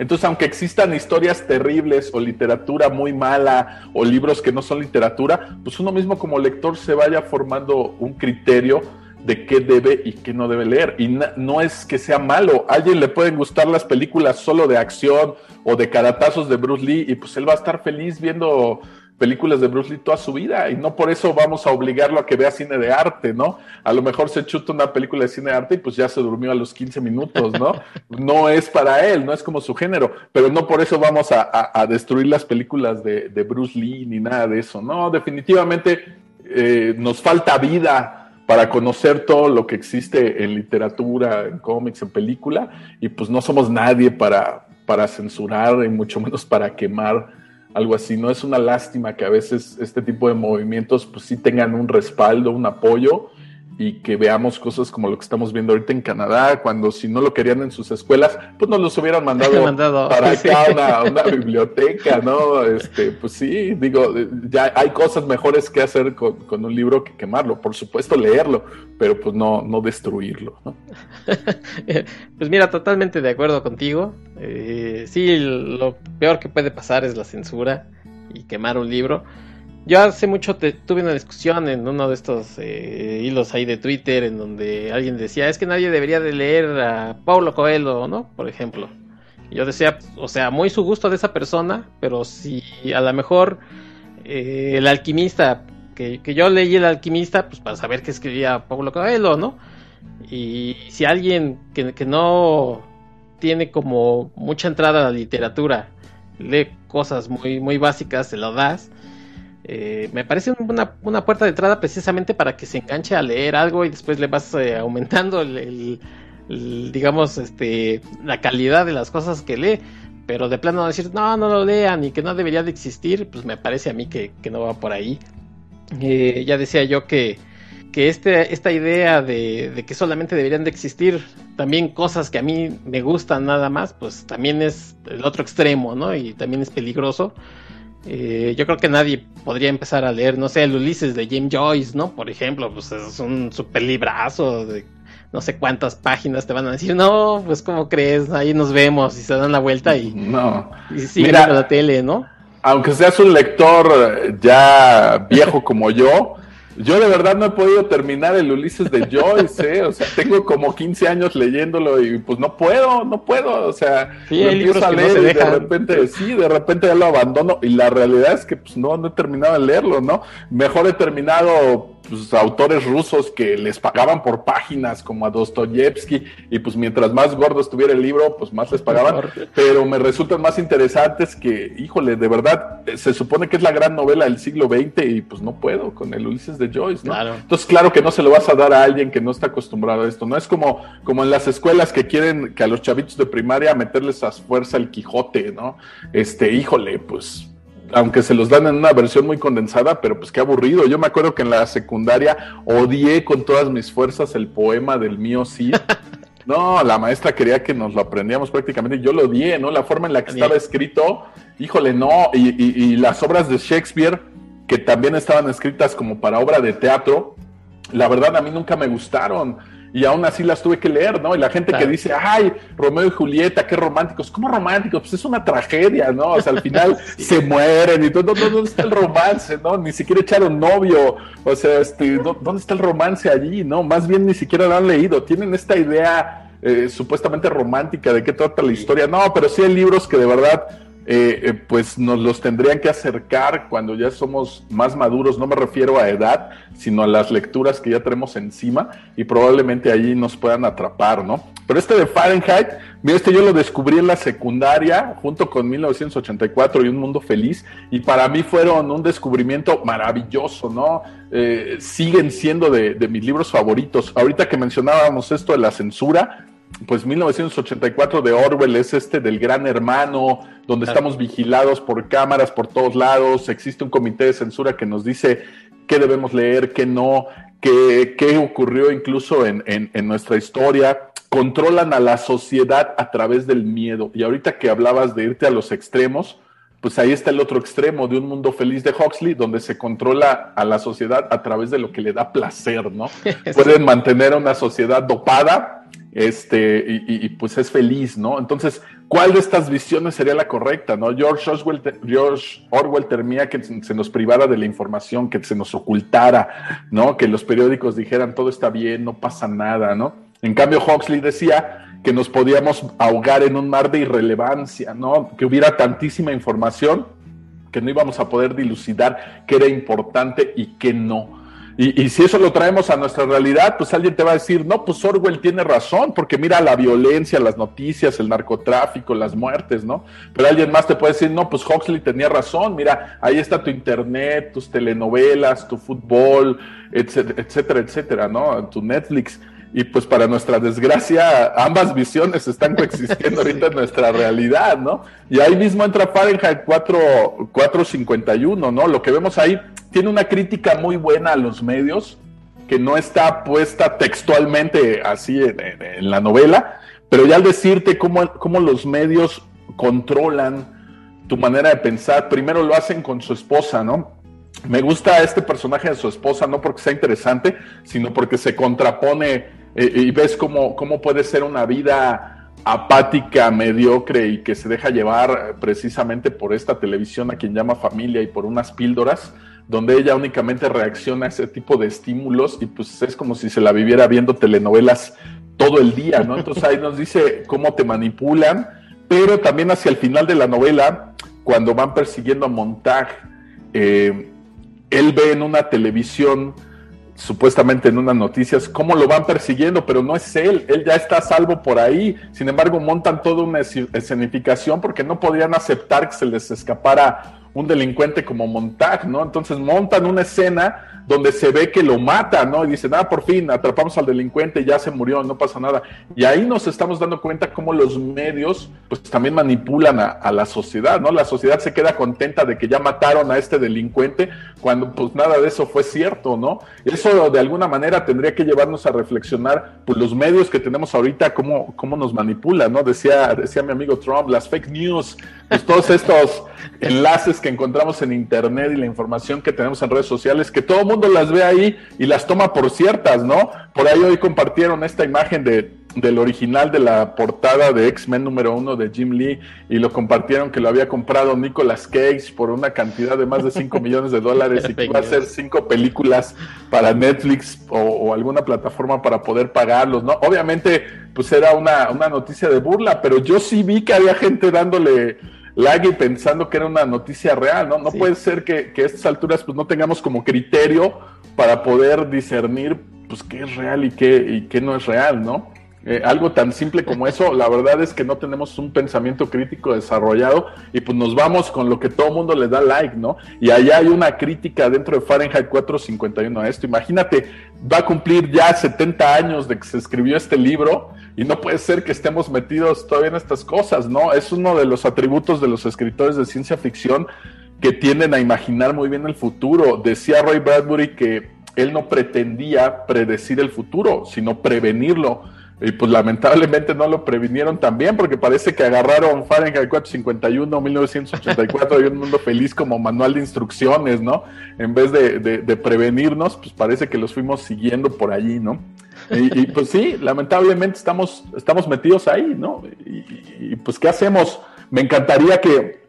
B: entonces, aunque existan historias terribles o literatura muy mala o libros que no son literatura, pues uno mismo como lector se vaya formando un criterio de qué debe y qué no debe leer. Y no es que sea malo. A alguien le pueden gustar las películas solo de acción o de caratazos de Bruce Lee y pues él va a estar feliz viendo películas de Bruce Lee toda su vida y no por eso vamos a obligarlo a que vea cine de arte, ¿no? A lo mejor se chuta una película de cine de arte y pues ya se durmió a los 15 minutos, ¿no? No es para él, no es como su género, pero no por eso vamos a, destruir las películas de, Bruce Lee ni nada de eso, ¿no? Definitivamente eh, nos falta vida para conocer todo lo que existe en literatura, en cómics, en película, y pues no somos nadie para, para censurar y mucho menos para quemar algo así. No es una lástima que a veces este tipo de movimientos pues sí tengan un respaldo, un apoyo y que veamos cosas como lo que estamos viendo ahorita en Canadá, cuando si no lo querían en sus escuelas, pues nos los hubieran mandado, para acá una, biblioteca, ¿no? Este, pues sí, digo, ya hay cosas mejores que hacer con, un libro que quemarlo, por supuesto leerlo, pero pues no, no destruirlo, ¿no?
A: pues mira, totalmente de acuerdo contigo. Eh, sí, lo peor que puede pasar es la censura y quemar un libro. Yo hace mucho tuve una discusión en uno de estos eh, hilos ahí de Twitter en donde alguien decía, es que nadie debería de leer a Paulo Coelho, ¿no? Por ejemplo. Yo decía, o sea, muy su gusto de esa persona, pero si a lo mejor eh, el alquimista, que, yo leí el alquimista, pues para saber qué escribía Paulo Coelho, ¿no? Y si alguien que, que no tiene como mucha entrada a la literatura, lee cosas muy, muy básicas, se lo das eh, me parece una, una, puerta de entrada precisamente para que se enganche a leer algo y después le vas eh, aumentando el, digamos, este, la calidad de las cosas que lee. Pero de plano decir, no, no lo lean y que no debería de existir, pues me parece a mí que, no va por ahí. Eh, ya decía yo que, que este, esta idea de, de, que solamente deberían de existir también cosas que a mí me gustan nada más, pues también es el otro extremo, ¿no? Y también es peligroso eh, yo creo que nadie podría empezar a leer, no sé, el Ulises de James Joyce, ¿no? Por ejemplo, pues es un super librazo de no sé cuántas páginas te van a decir, no, pues como crees, ahí nos vemos y se dan la vuelta y,
B: no.
A: y siguen la tele, ¿no?
B: Aunque seas un lector ya viejo como yo, yo de verdad no he podido terminar el Ulises de Joyce, ¿eh? o sea, tengo como 15 años leyéndolo y pues no puedo, no puedo, o sea,
A: sí, hay libros que no se de
B: repente, sí, de repente ya lo abandono y la realidad es que pues no, no he terminado de leerlo, ¿no? Mejor he terminado pues, autores rusos que les pagaban por páginas, como a Dostoyevsky, y pues mientras más gordo estuviera el libro, pues más les pagaban, pero me resultan más interesantes que, híjole, de verdad, se supone que es la gran novela del siglo XX y pues no puedo con el Ulises de Joyce, ¿no? Entonces, claro que no se lo vas a dar a alguien que no está acostumbrado a esto, no es como, como en las escuelas que quieren que a los chavitos de primaria meterles a fuerza el Quijote, ¿no? Este, híjole, pues aunque se los dan en una versión muy condensada, pero pues qué aburrido. Yo me acuerdo que en la secundaria odié con todas mis fuerzas el poema del mío sí. No, la maestra quería que nos lo aprendíamos prácticamente. Yo lo odié, ¿no? La forma en la que estaba escrito, híjole, no. y las obras de Shakespeare, que también estaban escritas como para obra de teatro, la verdad a mí nunca me gustaron y aún así las tuve que leer, ¿no? Y la gente que dice, ay, Romeo y Julieta, qué románticos, ¿cómo románticos? Pues es una tragedia, ¿no? O sea, al final se mueren y todo, ¿dónde está el romance, no? Ni siquiera echaron novio, o sea, este, ¿dónde está el romance allí, no? Más bien ni siquiera lo han leído, tienen esta idea eh, supuestamente romántica de qué trata la historia, no, pero sí hay libros que de verdad eh, eh, pues nos los tendrían que acercar cuando ya somos más maduros, no me refiero a edad, sino a las lecturas que ya tenemos encima y probablemente allí nos puedan atrapar, ¿no? Pero este de Fahrenheit, mira, este yo lo descubrí en la secundaria junto con 1984 y Un Mundo Feliz y para mí fueron un descubrimiento maravilloso, ¿no? Eh, siguen siendo de, de mis libros favoritos. Ahorita que mencionábamos esto de la censura, pues 1984 de Orwell es este del gran hermano, donde estamos vigilados por cámaras por todos lados, existe un comité de censura que nos dice qué debemos leer, qué no, qué, qué ocurrió incluso en, en, nuestra historia, controlan a la sociedad a través del miedo. Y ahorita que hablabas de irte a los extremos, pues ahí está el otro extremo de un mundo feliz de Huxley, donde se controla a la sociedad a través de lo que le da placer, ¿no? Pueden mantener a una sociedad dopada este, y, pues es feliz, ¿no? Entonces, ¿cuál de estas visiones sería la correcta, no? George Orwell, George Orwell temía que se nos privara de la información, que se nos ocultara, ¿no? Que los periódicos dijeran todo está bien, no pasa nada, ¿no? En cambio, Huxley decía que nos podíamos ahogar en un mar de irrelevancia, ¿no? Que hubiera tantísima información que no íbamos a poder dilucidar qué era importante y qué no. Y, si eso lo traemos a nuestra realidad, pues alguien te va a decir, no, pues Orwell tiene razón, porque mira la violencia, las noticias, el narcotráfico, las muertes, ¿no? Pero alguien más te puede decir, no, pues Huxley tenía razón, mira, ahí está tu internet, tus telenovelas, tu fútbol, etcétera, etcétera, etcétera ¿no? Tu Netflix. Y pues para nuestra desgracia, ambas visiones están coexistiendo ahorita en nuestra realidad, ¿no? Y ahí mismo entra Fahrenheit 4, 451, ¿no? Lo que vemos ahí tiene una crítica muy buena a los medios, que no está puesta textualmente así en, la novela, pero ya al decirte cómo, cómo los medios controlan tu manera de pensar, primero lo hacen con su esposa, ¿no? Me gusta este personaje de su esposa, no porque sea interesante, sino porque se contrapone eh, y ves cómo, cómo puede ser una vida apática, mediocre y que se deja llevar precisamente por esta televisión a quien llama familia y por unas píldoras, donde ella únicamente reacciona a ese tipo de estímulos y pues es como si se la viviera viendo telenovelas todo el día, ¿no? Entonces ahí nos dice cómo te manipulan, pero también hacia el final de la novela, cuando van persiguiendo a Montag, eh, él ve en una televisión supuestamente en unas noticias, cómo lo van persiguiendo, pero no es él, él ya está salvo por ahí. Sin embargo, montan toda una escenificación porque no podían aceptar que se les escapara un delincuente como Montag, ¿no? Entonces montan una escena donde se ve que lo mata, ¿no? Y dicen, ah, por fin, atrapamos al delincuente, ya se murió, no pasa nada. Y ahí nos estamos dando cuenta cómo los medios, pues también manipulan a, la sociedad, ¿no? La sociedad se queda contenta de que ya mataron a este delincuente, cuando pues nada de eso fue cierto, ¿no? Eso de alguna manera tendría que llevarnos a reflexionar, pues los medios que tenemos ahorita, cómo, cómo nos manipulan, ¿no? Decía, decía mi amigo Trump, las fake news, pues todos estos enlaces que encontramos en internet y la información que tenemos en redes sociales, que todo el mundo las ve ahí y las toma por ciertas, ¿no? Por ahí hoy compartieron esta imagen de, del original de la portada de X-Men número uno de Jim Lee y lo compartieron que lo había comprado Nicolas Cage por una cantidad de más de 5 millones de dólares y que iba a hacer cinco películas para Netflix o, alguna plataforma para poder pagarlos, ¿no? Obviamente, pues era una, una noticia de burla, pero yo sí vi que había gente dándole Lagui pensando que era una noticia real, ¿no? No puede ser que, que, a estas alturas pues no tengamos como criterio para poder discernir pues qué es real y qué, y qué no es real, ¿no? Eh, algo tan simple como eso, la verdad es que no tenemos un pensamiento crítico desarrollado y pues nos vamos con lo que todo mundo le da like, ¿no? Y allá hay una crítica dentro de Fahrenheit 451 a esto. Imagínate, va a cumplir ya 70 años de que se escribió este libro y no puede ser que estemos metidos todavía en estas cosas, ¿no? Es uno de los atributos de los escritores de ciencia ficción que tienden a imaginar muy bien el futuro. Decía Roy Bradbury que él no pretendía predecir el futuro, sino prevenirlo y pues lamentablemente no lo previnieron también porque parece que agarraron Fahrenheit 451, 1984 y un mundo feliz como manual de instrucciones, ¿no? En vez de, prevenirnos, pues parece que los fuimos siguiendo por allí, ¿no? Y, pues sí, lamentablemente estamos, estamos metidos ahí, ¿no? Y, pues ¿qué hacemos? Me encantaría que,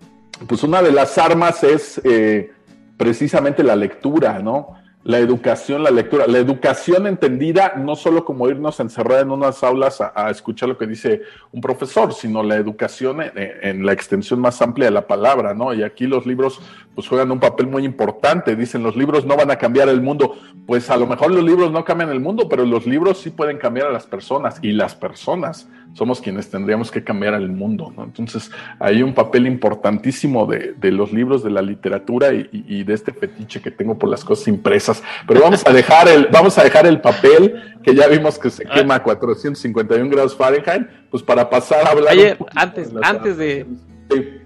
B: pues una de las armas es eh, precisamente la lectura, ¿no? La educación, la lectura, la educación entendida no solo como irnos a encerrar en unas aulas a, escuchar lo que dice un profesor, sino la educación en, la extensión más amplia de la palabra, ¿no? Y aquí los libros pues juegan un papel muy importante. Dicen, los libros no van a cambiar el mundo. Pues a lo mejor los libros no cambian el mundo, pero los libros sí pueden cambiar a las personas y las personas somos quienes tendríamos que cambiar el mundo, ¿no? Entonces hay un papel importantísimo de, los libros, de la literatura y, y de este fetiche que tengo por las cosas impresas pero vamos a dejar el, vamos a dejar el papel, que ya vimos que se quema a 451 grados Fahrenheit, pues para pasar a hablar.
A: antes, antes de,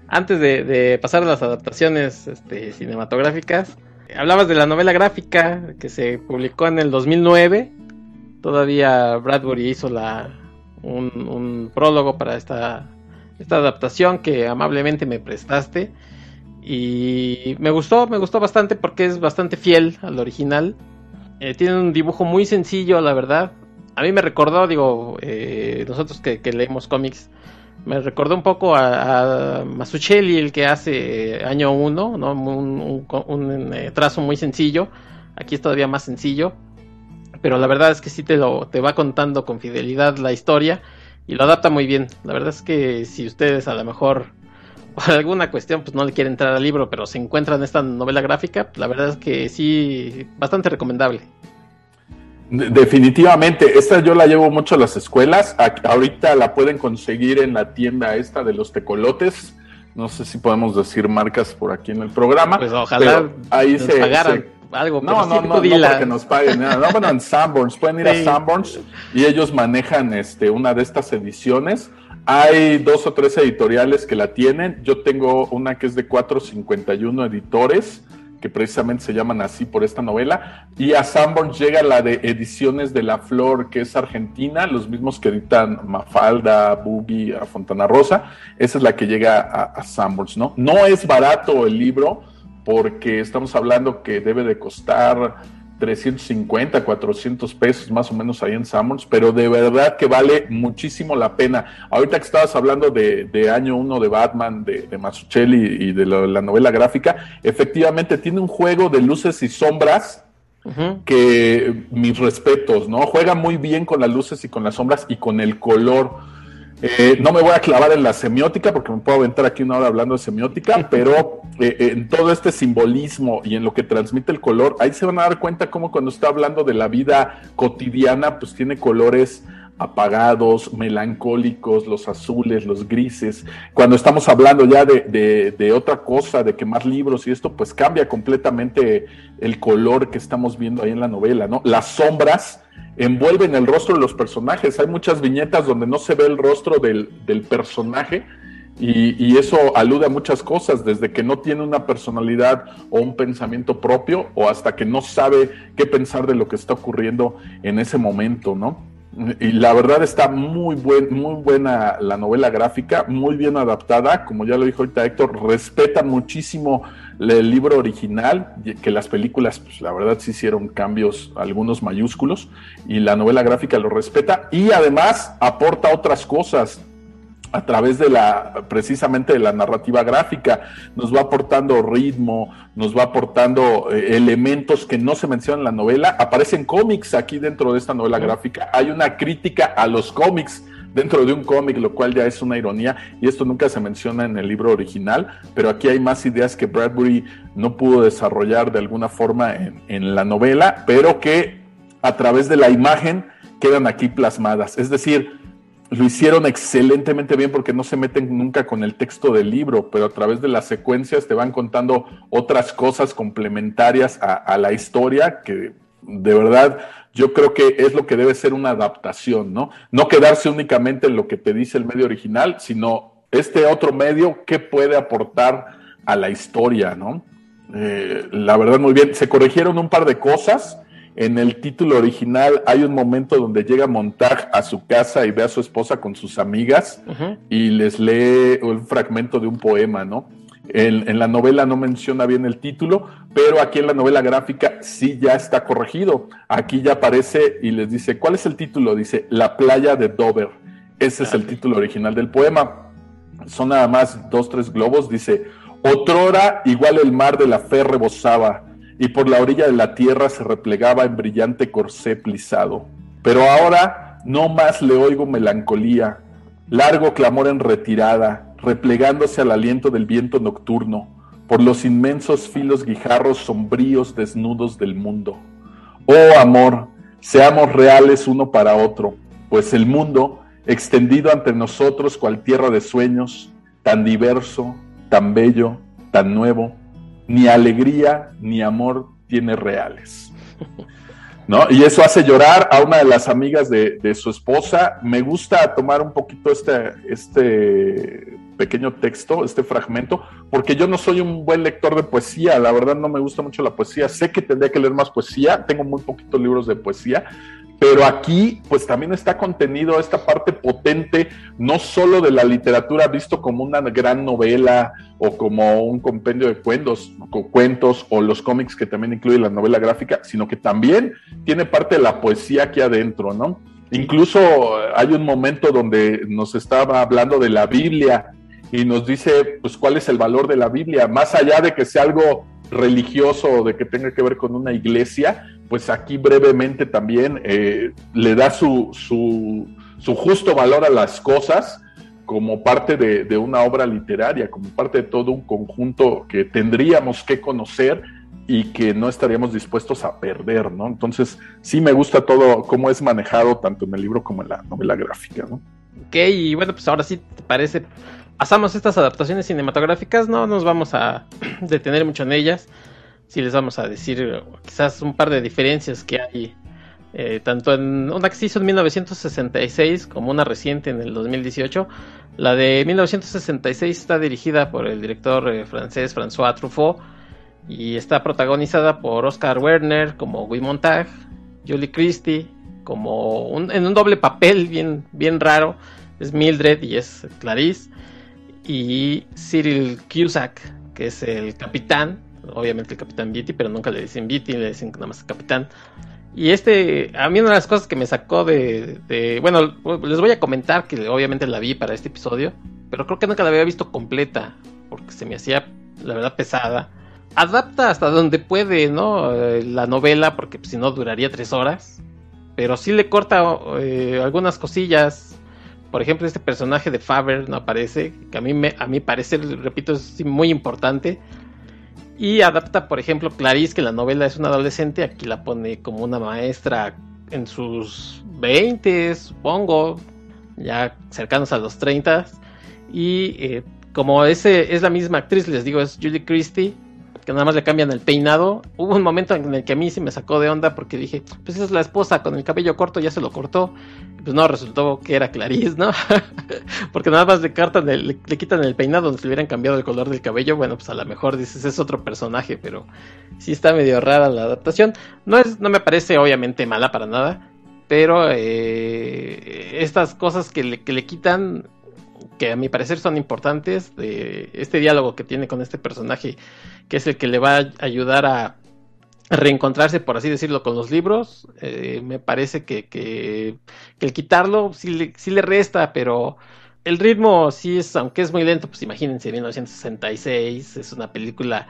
A: antes de, pasar a las adaptaciones este, cinematográficas, hablabas de la novela gráfica que se publicó en el 2009. Todavía Bradbury hizo la, un, prólogo para esta, esta adaptación que amablemente me prestaste. Y me gustó, me gustó bastante porque es bastante fiel al original. Eh, tiene un dibujo muy sencillo, la verdad. A mí me recordó, digo, eh, nosotros que, leemos cómics, me recordó un poco a, a Masuchelli, el que hace año 1, ¿no? un, eh, trazo muy sencillo. Aquí es todavía más sencillo. Pero la verdad es que sí te, lo, te va contando con fidelidad la historia y lo adapta muy bien. La verdad es que si ustedes a lo mejor por alguna cuestión pues no le quiere entrar al libro, pero se encuentra en esta novela gráfica, la verdad es que sí, bastante recomendable.
B: Definitivamente, esta yo la llevo mucho a las escuelas. Ahorita la pueden conseguir en la tienda esta de los tecolotes. No sé si podemos decir marcas por aquí en el programa.
A: Pues ojalá
B: ahí se,
A: pagaran algo.
B: No, no, no, no, porque nos paguen nada. No, bueno, en Sanborns, pueden ir a Sanborns y ellos manejan este, una de estas ediciones. Hay dos o tres editoriales que la tienen. Yo tengo una que es de 451 editores que precisamente se llaman así por esta novela. Y a Sanborns llega la de Ediciones de la Flor, que es argentina, los mismos que editan Mafalda, Boogie, a Fontana Rosa. Esa es la que llega a, a Sanborns, ¿no? No es barato el libro, porque estamos hablando que debe de costar 350, 400 pesos más o menos ahí en Summers, pero de verdad que vale muchísimo la pena. Ahorita que estabas hablando de, año 1 de Batman, de, de Mazzucchelli y de la, novela gráfica, efectivamente tiene un juego de luces y sombras que mis respetos, ¿no? Juega muy bien con las luces y con las sombras y con el color eh, no me voy a clavar en la semiótica porque me puedo aventar aquí una hora hablando de semiótica, pero eh, en todo este simbolismo y en lo que transmite el color, ahí se van a dar cuenta cómo cuando está hablando de la vida cotidiana, pues tiene colores apagados, melancólicos, los azules, los grises. Cuando estamos hablando ya de, de, otra cosa, de quemar libros y esto, pues cambia completamente el color que estamos viendo ahí en la novela, ¿no? Las sombras envuelven el rostro de los personajes. Hay muchas viñetas donde no se ve el rostro del, personaje y, eso alude a muchas cosas, desde que no tiene una personalidad o un pensamiento propio o hasta que no sabe qué pensar de lo que está ocurriendo en ese momento, ¿no? Y la verdad está muy, buen, muy buena la novela gráfica, muy bien adaptada, como ya lo dijo ahorita Héctor, respeta muchísimo el libro original, que las películas, pues la verdad sí hicieron cambios, algunos mayúsculos, y la novela gráfica lo respeta, y además aporta otras cosas a través de la, precisamente de la narrativa gráfica, nos va aportando ritmo, nos va aportando eh, elementos que no se mencionan en la novela, aparecen cómics aquí dentro de esta novela gráfica, hay una crítica a los cómics, dentro de un cómic, lo cual ya es una ironía, y esto nunca se menciona en el libro original, pero aquí hay más ideas que Bradbury no pudo desarrollar de alguna forma en, la novela, pero que a través de la imagen quedan aquí plasmadas. Es decir, lo hicieron excelentemente bien porque no se meten nunca con el texto del libro, pero a través de las secuencias te van contando otras cosas complementarias a, la historia que de verdad yo creo que es lo que debe ser una adaptación, ¿no? No quedarse únicamente en lo que te dice el medio original, sino este otro medio, ¿qué puede aportar a la historia, ¿no? Eh, la verdad, muy bien. Se corrigieron un par de cosas. En el título original hay un momento donde llega Montag a su casa y ve a su esposa con sus amigas y les lee un fragmento de un poema, ¿no? En, la novela no menciona bien el título, pero aquí en la novela gráfica sí ya está corregido. Aquí ya aparece y les dice, ¿cuál es el título? Dice, La playa de Dover. Ese es el título original del poema. Son nada más dos, tres globos. Dice, Otrora igual el mar de la fe rebosaba, y por la orilla de la tierra se replegaba en brillante corsé plisado. Pero ahora no más le oigo melancolía, largo clamor en retirada, replegándose al aliento del viento nocturno, por los inmensos filos guijarros sombríos desnudos del mundo. Oh amor, seamos reales uno para otro, pues el mundo, extendido ante nosotros cual tierra de sueños, tan diverso, tan bello, tan nuevo, ni alegría ni amor tiene reales. ¿No? Y eso hace llorar a una de las amigas de, de su esposa. Me gusta tomar un poquito este, este pequeño texto, este fragmento, porque yo no soy un buen lector de poesía, la verdad no me gusta mucho la poesía, sé que tendría que leer más poesía, tengo muy poquitos libros de poesía, pero aquí pues también está contenido esta parte potente, no solo de la literatura visto como una gran novela o como un compendio de cuentos, cuentos o los cómics que también incluye la novela gráfica, sino que también tiene parte de la poesía aquí adentro, ¿no? Incluso hay un momento donde nos estaba hablando de la Biblia y nos dice pues cuál es el valor de la Biblia, más allá de que sea algo religioso o de que tenga que ver con una iglesia, pues aquí brevemente también eh, le da su, su, su, justo valor a las cosas, como parte de, una obra literaria, como parte de todo un conjunto que tendríamos que conocer y que no estaríamos dispuestos a perder, ¿no? Entonces, sí me gusta todo cómo es manejado tanto en el libro como en la novela gráfica, ¿no?
A: Ok, y bueno, pues ahora sí, ¿te parece? Pasamos estas adaptaciones cinematográficas, no nos vamos a detener mucho en ellas, sí les vamos a decir quizás un par de diferencias que hay eh, tanto en una que se hizo en 1966 como una reciente en el 2018. La de 1966 está dirigida por el director eh, francés François Truffaut y está protagonizada por Oscar Werner como Guy Montag, Julie Christie como en un doble papel bien, bien raro, es Mildred y es Clarice, y Cyril Cusack, que es el capitán, obviamente el capitán Beatty, pero nunca le dicen Beatty, le dicen nada más capitán. Y este, a mí una de las cosas que me sacó de, bueno, les voy a comentar que obviamente la vi para este episodio, pero creo que nunca la había visto completa, porque se me hacía, la verdad, pesada. Adapta hasta donde puede, ¿no? Eh, la novela, porque si no duraría tres horas, pero sí le corta eh, algunas cosillas. Por ejemplo, este personaje de Faber no aparece, que a mí, me, a mí parece, repito, es muy importante y adapta, por ejemplo, Clarice, que la novela es una adolescente, aquí la pone como una maestra en sus 20, supongo, ya cercanos a los 30. Y eh, como ese es la misma actriz, les digo, es Julie Christie, que nada más le cambian el peinado. Hubo un momento en el que a mí sí me sacó de onda porque dije, pues esa es la esposa con el cabello corto, ya se lo cortó. pues no, resultó que era Clarice, ¿no? porque nada más le, le, quitan el peinado donde se le hubieran cambiado el color del cabello. Bueno, pues a lo mejor dices, es otro personaje, pero sí está medio rara la adaptación. No, es, no me parece obviamente mala para nada. Pero eh, estas cosas que le, que le quitan que a mi parecer son importantes de este diálogo que tiene con este personaje, que es el que le va a ayudar a reencontrarse, por así decirlo, con los libros. Eh, me parece que, que, el quitarlo sí le, sí le resta, pero el ritmo sí es, aunque es muy lento, pues imagínense, 1966 es una película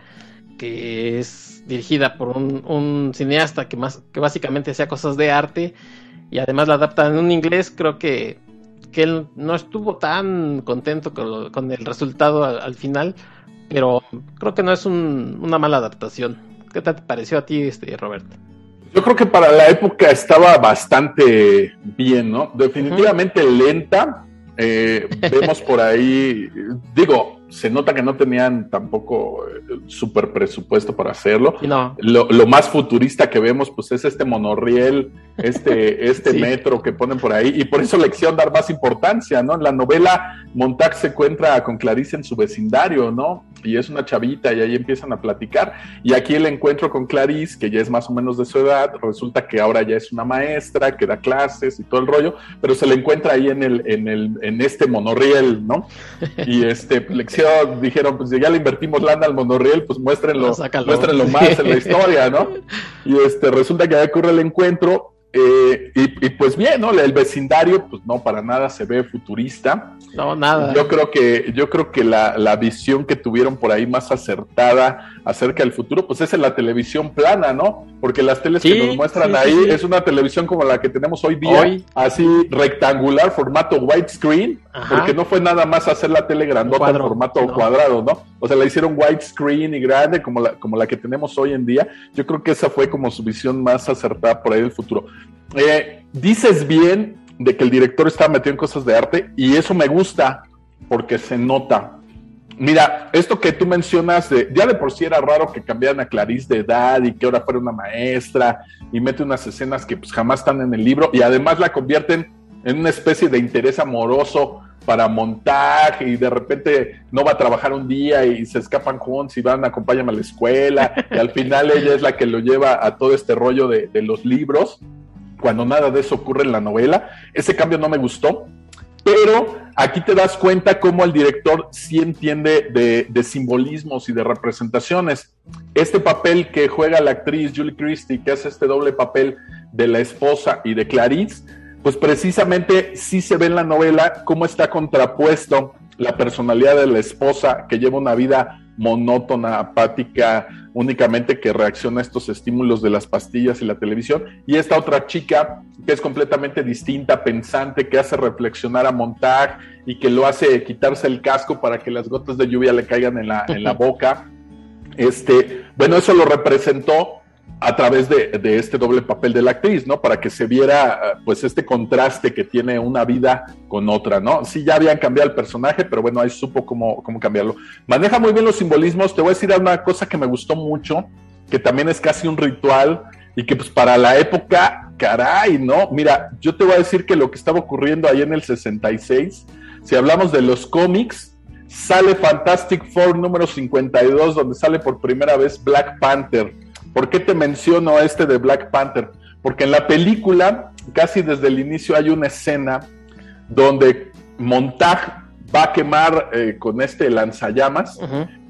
A: que es dirigida por un, cineasta que, más, que básicamente hacía cosas de arte y además la adapta en un inglés, creo que que él no estuvo tan contento con, el resultado al, final, pero creo que no es una mala adaptación. ¿Qué te pareció a ti, este, Robert?
B: Yo creo que para la época estaba bastante bien, ¿no? Definitivamente lenta. Eh, vemos por ahí, digo, se nota que no tenían tampoco eh, super presupuesto para hacerlo. Lo, más futurista que vemos, pues es este monorriel, este, este metro que ponen por ahí, y por eso le quisieron dar más importancia, ¿no? En la novela, Montag se encuentra con Clarice en su vecindario, ¿no? Y es una chavita, y ahí empiezan a platicar. Y aquí el encuentro con Clarice, que ya es más o menos de su edad, resulta que ahora ya es una maestra, que da clases y todo el rollo, pero se le encuentra ahí en el, en el, en este monorriel, ¿no? Y este, dijeron, pues ya le invertimos lana al monorriel, pues muéstrenlo, muéstrenlo más en la historia, ¿no? Y este, resulta que ocurre el encuentro eh, y, pues bien, ¿no? El vecindario, pues no, para nada se ve futurista.
A: No, nada.
B: Yo creo que, yo creo que la, la, visión que tuvieron por ahí más acertada acerca del futuro, pues es en la televisión plana, ¿no? Porque las teles que nos muestran ahí es una televisión como la que tenemos hoy día, así rectangular, formato widescreen, porque no fue nada más hacer la tele grandota en formato cuadrado, ¿no? O sea, la hicieron widescreen y grande como la, como la que tenemos hoy en día. Yo creo que esa fue como su visión más acertada por ahí del futuro. Eh, dices bien de que el director está metido en cosas de arte y eso me gusta porque se nota. Mira, esto que tú mencionas, de, ya de por sí era raro que cambiaran a Clarice de edad y que ahora fuera una maestra y mete unas escenas que pues jamás están en el libro y además la convierten en una especie de interés amoroso para montaje y de repente no va a trabajar un día y se escapan juntos y van, acompáñame a la escuela y al final ella es la que lo lleva a todo este rollo de, de los libros cuando nada de eso ocurre en la novela. Ese cambio no me gustó, pero aquí te das cuenta cómo el director sí entiende de, simbolismos y de representaciones. Este papel que juega la actriz Julie Christie, que hace este doble papel de la esposa y de Clarice, pues precisamente sí se ve en la novela cómo está contrapuesto la personalidad de la esposa que lleva una vida monótona, apática, únicamente que reacciona a estos estímulos de las pastillas y la televisión, y esta otra chica que es completamente distinta, pensante, que hace reflexionar a Montag y que lo hace quitarse el casco para que las gotas de lluvia le caigan en la, en la boca. Este, bueno, eso lo representó a través de, este doble papel de la actriz, ¿no? Para que se viera, pues, este contraste que tiene una vida con otra, ¿no? Sí, ya habían cambiado el personaje, pero bueno, ahí supo cómo, cómo cambiarlo. Maneja muy bien los simbolismos. Te voy a decir una cosa que me gustó mucho, que también es casi un ritual y que, pues, para la época, caray, ¿no? Mira, yo te voy a decir que lo que estaba ocurriendo ahí en el 66, si hablamos de los cómics, sale Fantastic Four número 52, donde sale por primera vez Black Panther ¿Por qué te menciono este de Black Panther? Porque en la película, casi desde el inicio, hay una escena donde Montag va a quemar eh, con este lanzallamas.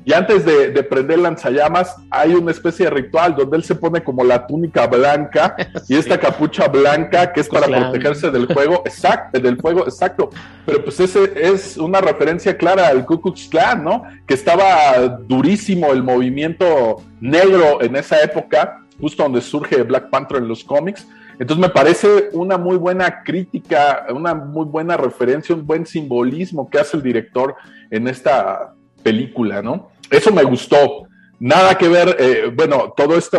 B: Y antes de, prender lanzallamas, hay una especie de ritual donde él se pone como la túnica blanca y esta capucha blanca que es para protegerse del fuego, exacto, del fuego, exacto. Pero pues ese es una referencia clara al Ku Klux Klan, ¿no? Que estaba durísimo el movimiento negro en esa época, justo donde surge Black Panther en los cómics. Entonces me parece una muy buena crítica, una muy buena referencia, un buen simbolismo que hace el director en esta película, ¿no? Eso me gustó. Nada que ver, eh, bueno, todo esto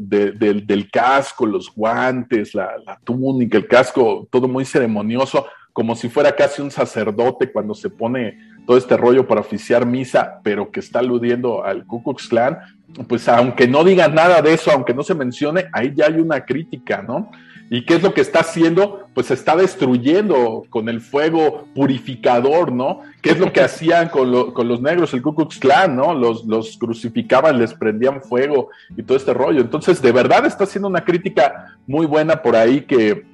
B: del casco, los guantes, la, túnica, el casco, todo muy ceremonioso, como si fuera casi un sacerdote cuando se pone todo este rollo para oficiar misa, pero que está aludiendo al Ku Klux pues aunque no diga nada de eso, aunque no se mencione, ahí ya hay una crítica, ¿no? ¿Y qué es lo que está haciendo? Pues está destruyendo con el fuego purificador, ¿no? ¿Qué es lo que hacían con, los negros, el Ku Klux Klan, ¿no? Los, los crucificaban, les prendían fuego y todo este rollo. Entonces, de verdad está haciendo una crítica muy buena por ahí que,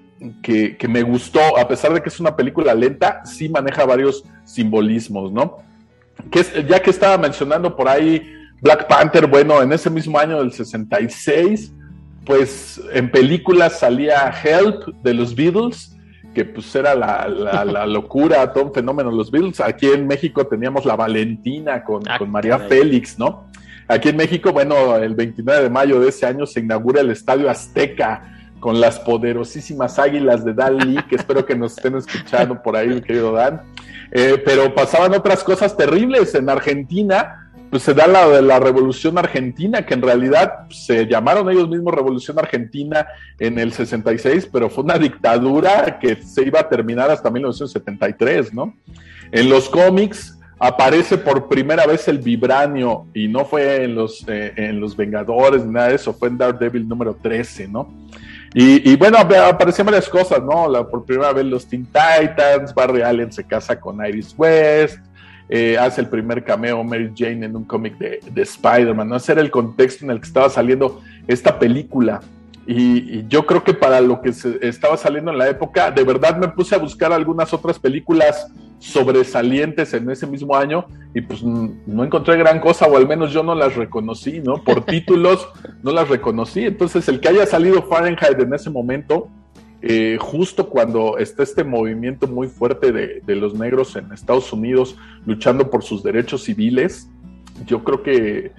B: que, me gustó, a pesar de que es una película lenta, sí maneja varios simbolismos, ¿no? Que ya que estaba mencionando por ahí Black Panther, bueno, en ese mismo año del 66 pues en películas salía Help de los Beatles, que pues era la, locura, todo un fenómeno los Beatles. Aquí en México teníamos la Valentina con, ah, María Félix, ¿no? Aquí en México, bueno, el 29 de mayo de ese año se inaugura el Estadio Azteca con las poderosísimas águilas de Dan Lee, que espero que nos estén escuchando por ahí, mi querido Dan. Eh, pero pasaban otras cosas terribles en Argentina pues se da la la Revolución Argentina, que en realidad se llamaron ellos mismos Revolución Argentina en el 66, pero fue una dictadura que se iba a terminar hasta 1973, ¿no? En los cómics aparece por primera vez el vibranio y no fue en los, eh, en los Vengadores ni nada de eso, fue en Daredevil número 13, ¿no? Y, y, bueno, aparecían varias cosas, ¿no? La, por primera vez los Teen Titans, Barry Allen se casa con Iris West, eh, hace el primer cameo Mary Jane en un cómic de, Spider-Man, ¿no? Ese era el contexto en el que estaba saliendo esta película. Y, yo creo que para lo que se estaba saliendo en la época, de verdad me puse a buscar algunas otras películas sobresalientes en ese mismo año y pues no encontré gran cosa o al menos yo no las reconocí, ¿no? Por títulos no las reconocí. Entonces el que haya salido Fahrenheit en ese momento, eh, justo cuando está este movimiento muy fuerte de, los negros en Estados Unidos luchando por sus derechos civiles, yo creo que,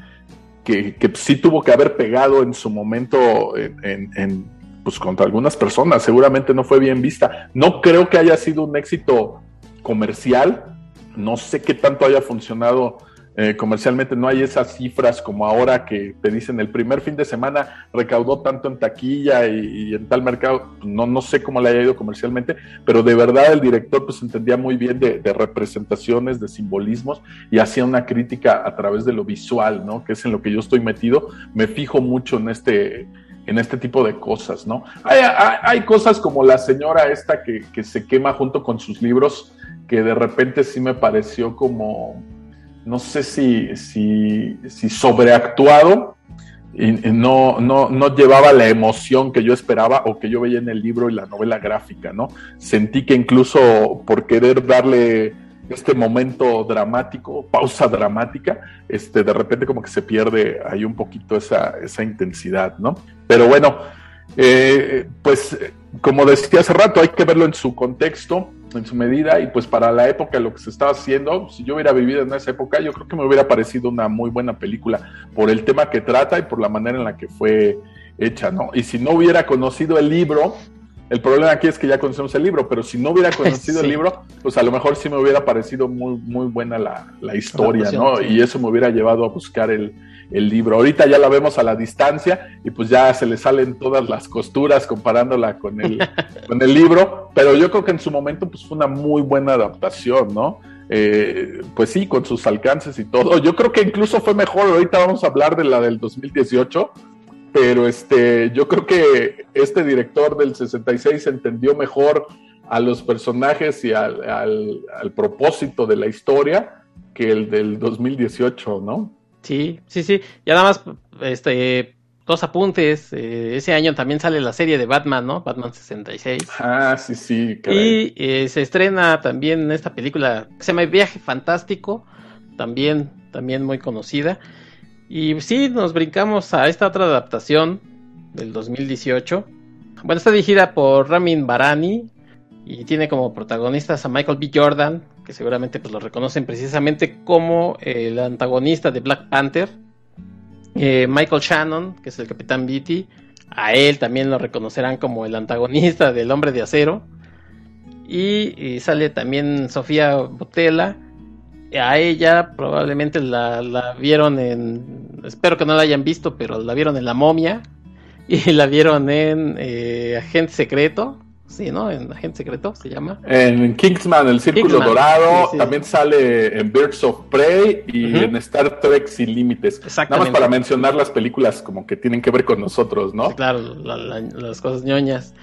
B: que, sí tuvo que haber pegado en su momento en, pues contra algunas personas, seguramente no fue bien vista. No creo que haya sido un éxito comercial, no sé qué tanto haya funcionado eh, comercialmente no hay esas cifras como ahora que te dicen el primer fin de semana recaudó tanto en taquilla y, en tal mercado, no, no sé cómo le haya ido comercialmente, pero de verdad el director pues entendía muy bien de, representaciones, de simbolismos y hacía una crítica a través de lo visual, ¿no? Que es en lo que yo estoy metido, me fijo mucho en este en este tipo de cosas, ¿no? Hay, hay, cosas como la señora esta que, que se quema junto con sus libros, que de repente sí me pareció como, no sé si, si, si sobreactuado y, no, no, no, llevaba la emoción que yo esperaba o que yo veía en el libro y la novela gráfica, ¿no? Sentí que incluso por querer darle este momento dramático, pausa dramática, este, de repente como que se pierde ahí un poquito esa, esa intensidad, ¿no? Pero bueno, eh, pues como decía hace rato, hay que verlo en su contexto en su medida y pues para la época lo que se estaba haciendo, si yo hubiera vivido en esa época, yo creo que me hubiera parecido una muy buena película por el tema que trata y por la manera en la que fue hecha, ¿no? Y si no hubiera conocido el libro, el problema aquí es que ya conocemos el libro, pero si no hubiera conocido el libro, pues a lo mejor sí me hubiera parecido muy, muy buena la, la historia, ¿no? Y eso me hubiera llevado a buscar el, el libro. Ahorita ya la vemos a la distancia y pues ya se le salen todas las costuras comparándola con el, con el libro, pero yo creo que en su momento pues fue una muy buena adaptación, ¿no? Eh, pues sí, con sus alcances y todo. Yo creo que incluso fue mejor, ahorita vamos a hablar de la del 2018, pero este, yo creo que este director del 66 entendió mejor a los personajes y al, al propósito de la historia que el del 2018, ¿no?
A: Sí, sí, sí. Ya nada más, este, dos apuntes. Eh, ese año también sale la serie de Batman, ¿no? Batman 66.
B: Ah, sí, sí.
A: Y eh, se estrena también esta película que se llama Viaje Fantástico, también, también muy conocida. Y sí, nos brincamos a esta otra adaptación del 2018. Bueno, está dirigida por Ramin Barani y tiene como protagonistas a Michael B. Jordan, que seguramente pues lo reconocen precisamente como el antagonista de Black Panther. Eh, Michael Shannon, que es el Capitán Beatty, a él también lo reconocerán como el antagonista del Hombre de Acero. Y, sale también Sofía Botella. A ella probablemente la, vieron en... Espero que no la hayan visto, pero la vieron en La Momia. Y la vieron en eh, Agente Secreto Sí, ¿no? En Agente Secreto se llama.
B: En Kingsman, el Círculo Dorado, también sale en Birds of Prey y en Star Trek Sin Límites. Nada más para mencionar las películas como que tienen que ver con nosotros, ¿no?
A: claro, las cosas ñoñas.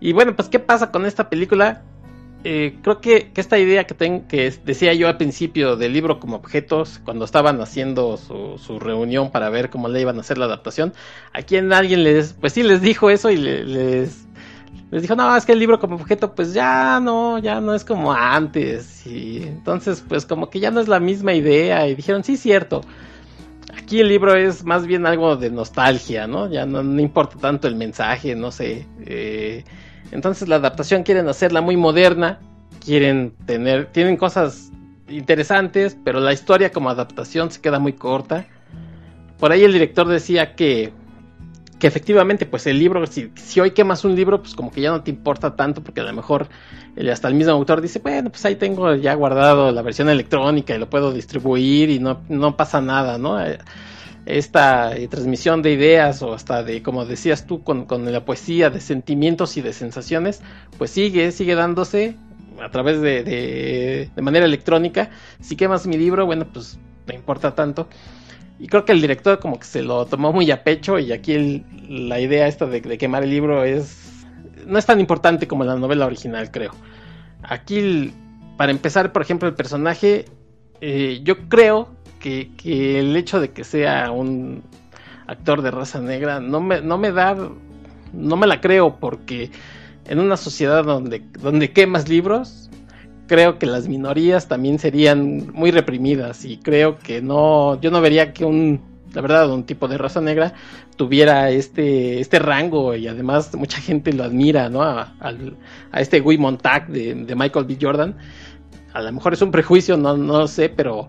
A: Y bueno, pues, ¿qué pasa con esta película? Eh, creo que, esta idea que, ten, que decía yo al principio del libro como objetos, cuando estaban haciendo su, su, reunión para ver cómo le iban a hacer la adaptación, aquí en alguien les, pues sí les dijo eso y les les dijo, no, es que el libro como objeto, pues ya no, ya no es como antes. Y entonces, pues como que ya no es la misma idea. Y dijeron, sí, cierto. Aquí el libro es más bien algo de nostalgia, ¿no? Ya no, importa tanto el mensaje, no sé. Eh, entonces la adaptación quieren hacerla muy moderna. Quieren tener, tienen cosas interesantes, pero la historia como adaptación se queda muy corta. Por ahí el director decía que que efectivamente, pues el libro, si, si, hoy quemas un libro, pues como que ya no te importa tanto, porque a lo mejor hasta el mismo autor dice, bueno, pues ahí tengo ya guardado la versión electrónica y lo puedo distribuir y no, no pasa nada, ¿no? Esta eh, transmisión de ideas o hasta de, como decías tú, con, con, la poesía, de sentimientos y de sensaciones, pues sigue, sigue dándose a través de, de, de manera electrónica. Si quemas mi libro, bueno, pues no importa tanto. Y creo que el director como que se lo tomó muy a pecho y aquí la idea esta de, quemar el libro es no es tan importante como la novela original, creo. Aquí, para empezar, por ejemplo, el personaje, eh, yo creo que, el hecho de que sea un actor de raza negra no me, no me da, no me la creo porque en una sociedad donde, donde quemas libros, creo que las minorías también serían muy reprimidas y creo que no, yo no vería que un, la verdad, un tipo de raza negra tuviera este, este rango y además mucha gente lo admira, ¿no? A, este Guy Montag de, Michael B. Jordan. A lo mejor es un prejuicio, no, no lo sé, pero...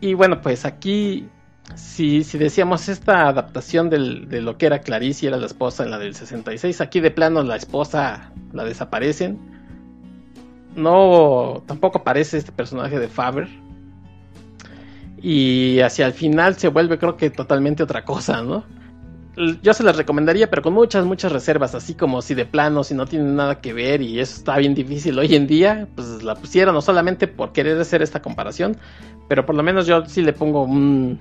A: Y bueno, pues aquí, si, si decíamos esta adaptación de lo que era Clarice y era la esposa en la del 66, aquí de plano la esposa la desaparecen no tampoco aparece este personaje de Faber y hacia el final se vuelve creo que totalmente otra cosa, ¿no? Yo se las recomendaría, pero con muchas, muchas reservas, así como si de plano, si no tiene nada que ver y eso está bien difícil hoy en día, pues la pusieron no solamente por querer hacer esta comparación, pero por lo menos yo sí le pongo un,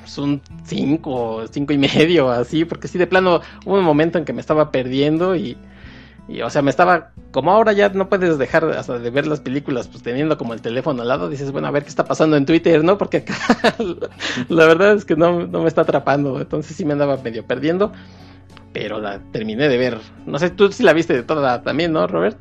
A: pues un 5, 5 y medio, así, porque sí de plano hubo un momento en que me estaba perdiendo y y, o sea, me estaba, como ahora ya no puedes dejar hasta de ver las películas, pues teniendo como el teléfono al lado, dices, bueno, a ver qué está pasando en Twitter, ¿no? Porque acá la verdad es que no, no me está atrapando, entonces sí me andaba medio perdiendo, pero la terminé de ver. No sé, tú sí la viste de toda también, ¿no, Robert?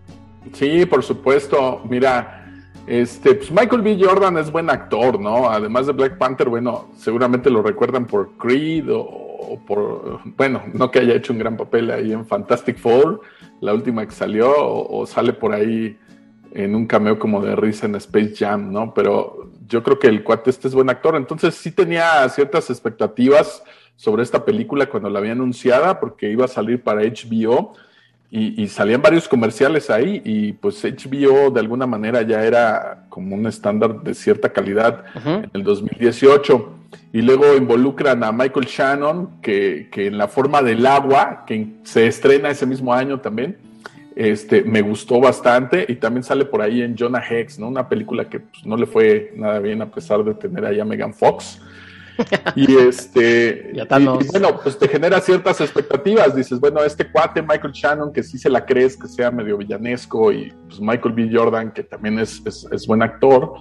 B: Sí, por supuesto. Mira, este, pues Michael B. Jordan es buen actor, ¿no? Además de Black Panther, bueno, seguramente lo recuerdan por Creed o por, bueno, no que haya hecho un gran papel ahí en Fantastic Four la última que salió, o, sale por ahí en un cameo como de risa en Space Jam, ¿no? Pero yo creo que el cuate este es buen actor, entonces sí tenía ciertas expectativas sobre esta película cuando la había anunciada, porque iba a salir para HBO y, salían varios comerciales ahí y pues HBO de alguna manera ya era como un estándar de cierta calidad en el 2018 y luego involucran a Michael Shannon que, que, en la forma del agua que se estrena ese mismo año también este me gustó bastante. Y también sale por ahí en Jonah Hex no una película que pues, no le fue nada bien a pesar de tener ahí a Megan Fox. Y este, bueno, pues te genera ciertas expectativas. Dices, bueno, este cuate Michael Shannon, que sí se la crees que sea medio villanesco, y pues Michael B. Jordan, que también es, es, buen actor,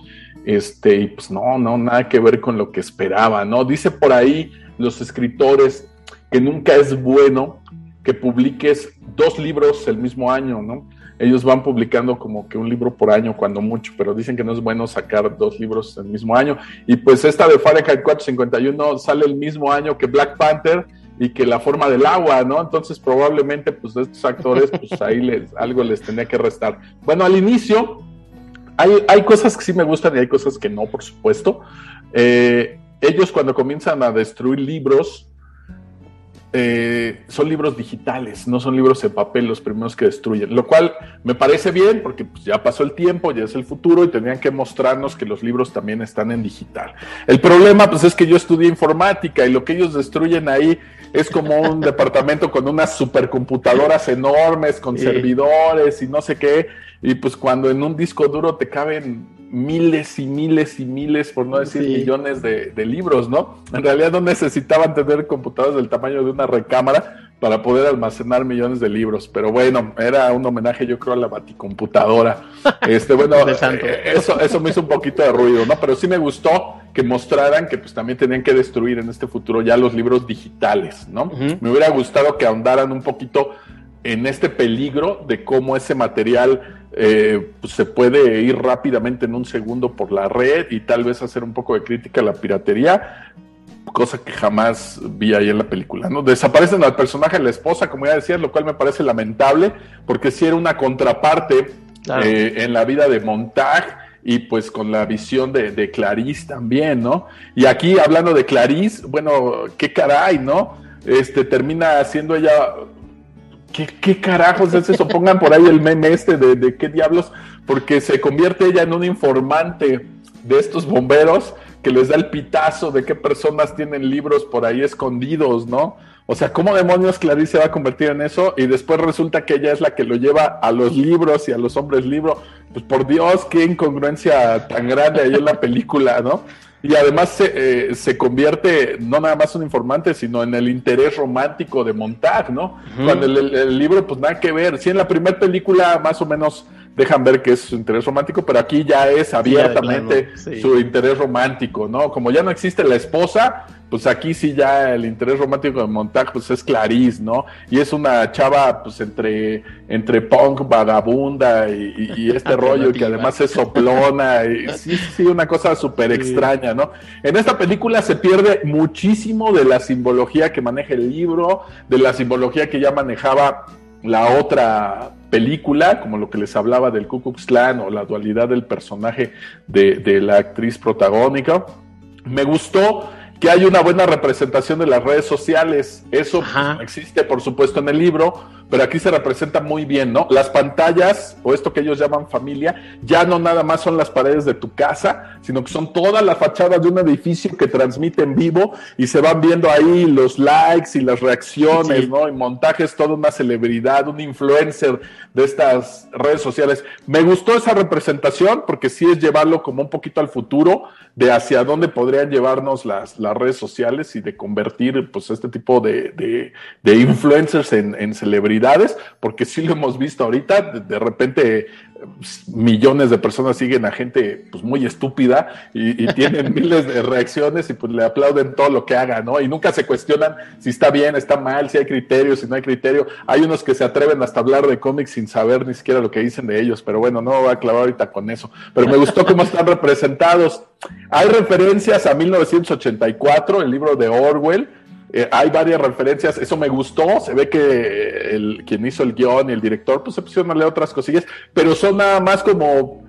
B: este, y pues no, no, nada que ver con lo que esperaba, ¿no? Dice por ahí los escritores que nunca es bueno que publiques dos libros el mismo año, ¿no? ellos van publicando como que un libro por año cuando mucho, pero dicen que no es bueno sacar dos libros el mismo año. Y pues esta de Fahrenheit 451 sale el mismo año que Black Panther y que La forma del agua, ¿no? Entonces probablemente pues estos actores pues ahí les, algo les tenía que restar. Bueno, al inicio hay, hay cosas que sí me gustan y hay cosas que no, por supuesto. Eh, ellos cuando comienzan a destruir libros, eh, son libros digitales, no son libros en papel los primeros que destruyen, lo cual me parece bien porque pues, ya pasó el tiempo, ya es el futuro y tendrían que mostrarnos que los libros también están en digital. El problema pues es que yo estudié informática y lo que ellos destruyen ahí es como un departamento con unas supercomputadoras enormes, con servidores y no sé qué, y pues cuando en un disco duro te caben miles y miles y miles, por no decir millones de, libros, ¿no? En realidad no necesitaban tener computadoras del tamaño de una recámara para poder almacenar millones de libros, pero bueno, era un homenaje yo creo a la baticomputadora. Este, bueno, eh, eso, eso me hizo un poquito de ruido, ¿no? Pero sí me gustó que mostraran que pues también tenían que destruir en este futuro ya los libros digitales, ¿no? Me hubiera gustado que ahondaran un poquito en este peligro de cómo ese material eh, pues se puede ir rápidamente en un segundo por la red y tal vez hacer un poco de crítica a la piratería, cosa que jamás vi ahí en la película. ¿no? Desaparecen al personaje de la esposa, como ya decía, lo cual me parece lamentable, porque si era una contraparte eh, en la vida de Montag y pues con la visión de, de, Clarice también, ¿no? Y aquí hablando de Clarice, bueno, qué caray, ¿no? Este termina siendo ella ¿Qué, carajos es eso? Pongan por ahí el meme este de, qué diablos, porque se convierte ella en un informante de estos bomberos que les da el pitazo de qué personas tienen libros por ahí escondidos, ¿no? O sea, ¿cómo demonios Clarice se va a convertir en eso? Y después resulta que ella es la que lo lleva a los libros y a los hombres libro. Pues por Dios, qué incongruencia tan grande hay en la película, ¿no? Y además se, eh, se, convierte no nada más un informante, sino en el interés romántico de Montag, ¿no? Cuando el, libro, pues nada que ver. Sí, en la primera película más o menos dejan ver que es su interés romántico, pero aquí ya es abiertamente su interés romántico, ¿no? Como ya no existe la esposa, pues aquí sí ya el interés romántico de Montag pues es Clarice, ¿no? Y es una chava pues entre, entre punk, vagabunda y, este rollo que además es soplona y sí, sí, una cosa súper extraña, ¿no? En esta película se pierde muchísimo de la simbología que maneja el libro, de la simbología que ya manejaba la otra película, como lo que les hablaba del Ku Klux Klan o la dualidad del personaje de, de la actriz protagónica. Me gustó que hay una buena representación de las redes sociales. Eso existe, por supuesto, en el libro, pero aquí se representa muy bien, ¿no? Las pantallas, o esto que ellos llaman familia, ya no nada más son las paredes de tu casa, sino que son todas las fachadas de un edificio que transmite en vivo y se van viendo ahí los likes y las reacciones, ¿no? Y montajes, toda una celebridad, un influencer de estas redes sociales. Me gustó esa representación porque sí es llevarlo como un poquito al futuro de hacia dónde podrían llevarnos las, las redes sociales y de convertir pues este tipo de, de, influencers en, en celebridades porque sí lo hemos visto ahorita, de, repente millones de personas siguen a gente pues muy estúpida y, tienen miles de reacciones y pues le aplauden todo lo que haga, ¿no? Y nunca se cuestionan si está bien, está mal, si hay criterio, si no hay criterio. Hay unos que se atreven hasta hablar de cómics sin saber ni siquiera lo que dicen de ellos, pero bueno, no voy a clavar ahorita con eso. Pero me gustó cómo están representados. Hay referencias a 1984, el libro de Orwell, eh, hay varias referencias, eso me gustó, se ve que el, quien hizo el guion y el director pues se pusieron a leer otras cosillas, pero son nada más como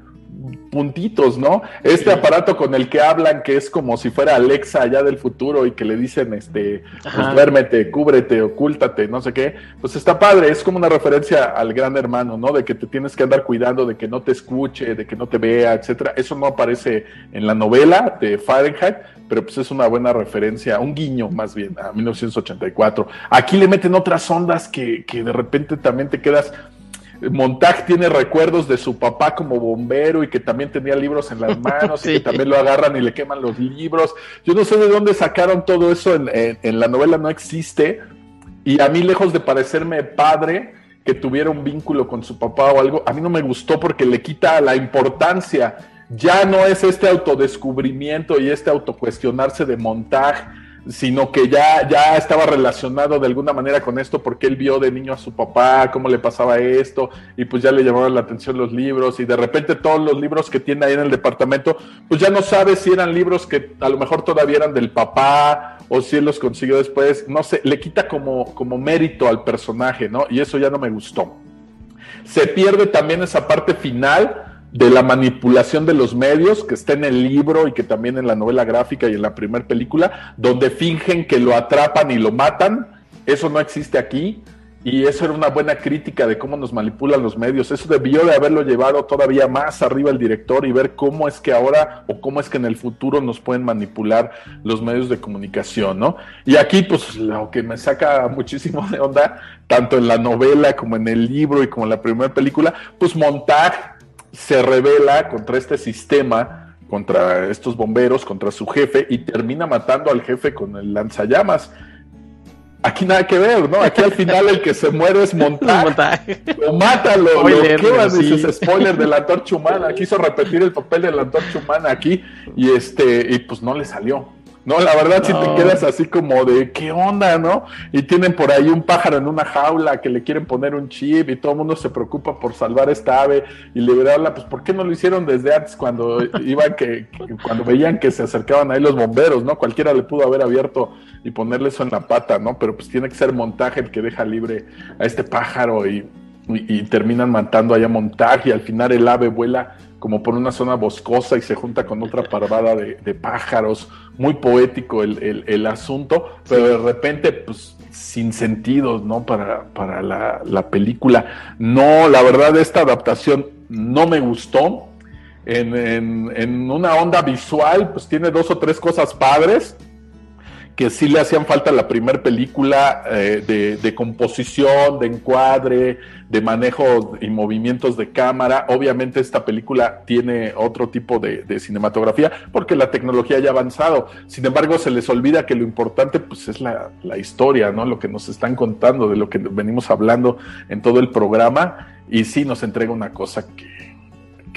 B: puntitos, ¿no? Este aparato con el que hablan, que es como si fuera Alexa allá del futuro y que le dicen, este, pues duérmete, cúbrete, ocúltate, no sé qué, pues está padre, es como una referencia al gran hermano, ¿no? De que te tienes que andar cuidando, de que no te escuche, de que no te vea, etcétera. Eso no aparece en la novela de Fahrenheit, pero pues es una buena referencia, un guiño más bien a 1984. Aquí le meten otras ondas que, que de repente también te quedas Montag tiene recuerdos de su papá como bombero y que también tenía libros en las manos y que también lo agarran y le queman los libros. Yo no sé de dónde sacaron todo eso en, la novela, no existe. Y a mí, lejos de parecerme padre que tuviera un vínculo con su papá o algo, a mí no me gustó porque le quita la importancia. Ya no es este autodescubrimiento y este autocuestionarse de Montag sino que ya, ya estaba relacionado de alguna manera con esto porque él vio de niño a su papá, cómo le pasaba esto, y pues ya le llamaron la atención los libros, y de repente todos los libros que tiene ahí en el departamento, pues ya no sabe si eran libros que a lo mejor todavía eran del papá, o si él los consiguió después, no sé, le quita como, como mérito al personaje, ¿no? Y eso ya no me gustó. Se pierde también esa parte final de la manipulación de los medios, que está en el libro y que también en la novela gráfica y en la primera película, donde fingen que lo atrapan y lo matan. Eso no existe aquí. Y eso era una buena crítica de cómo nos manipulan los medios. Eso debió de haberlo llevado todavía más arriba el director y ver cómo es que ahora o cómo es que en el futuro nos pueden manipular los medios de comunicación, ¿no? Y aquí, pues, lo que me saca muchísimo de onda, tanto en la novela como en el libro y como en la primera película, pues montar se revela contra este sistema, contra estos bomberos, contra su jefe y termina matando al jefe con el lanzallamas. Aquí nada que ver, ¿no? Aquí al final el que se muere es Montag. Lo mata, lo, lo dices, spoiler de la antorcha humana. Quiso repetir el papel de la antorcha humana aquí y este, y pues no le salió. No, la verdad si te quedas así como de qué onda, ¿no? Y tienen por ahí un pájaro en una jaula que le quieren poner un chip y todo el mundo se preocupa por salvar esta ave y liberarla, pues ¿por qué no lo hicieron desde antes cuando iban que, cuando veían que se acercaban ahí los bomberos, ¿no? Cualquiera le pudo haber abierto y ponerle eso en la pata, ¿no? Pero pues tiene que ser montaje el que deja libre a este pájaro y, y, terminan matando allá montaje y al final el ave vuela como por una zona boscosa y se junta con otra parvada de, pájaros, muy poético el, asunto, pero de repente, pues sin sentido, ¿no? Para, para la, película. No, la verdad, esta adaptación no me gustó. En, en, una onda visual, pues tiene dos o tres cosas padres, que sí le hacían falta la primera película eh, de, composición, de encuadre, de manejo y movimientos de cámara. Obviamente esta película tiene otro tipo de, cinematografía porque la tecnología ya ha avanzado. Sin embargo, se les olvida que lo importante pues, es la, la historia, ¿no? Lo que nos están contando, de lo que venimos hablando en todo el programa. Y sí nos entrega una cosa que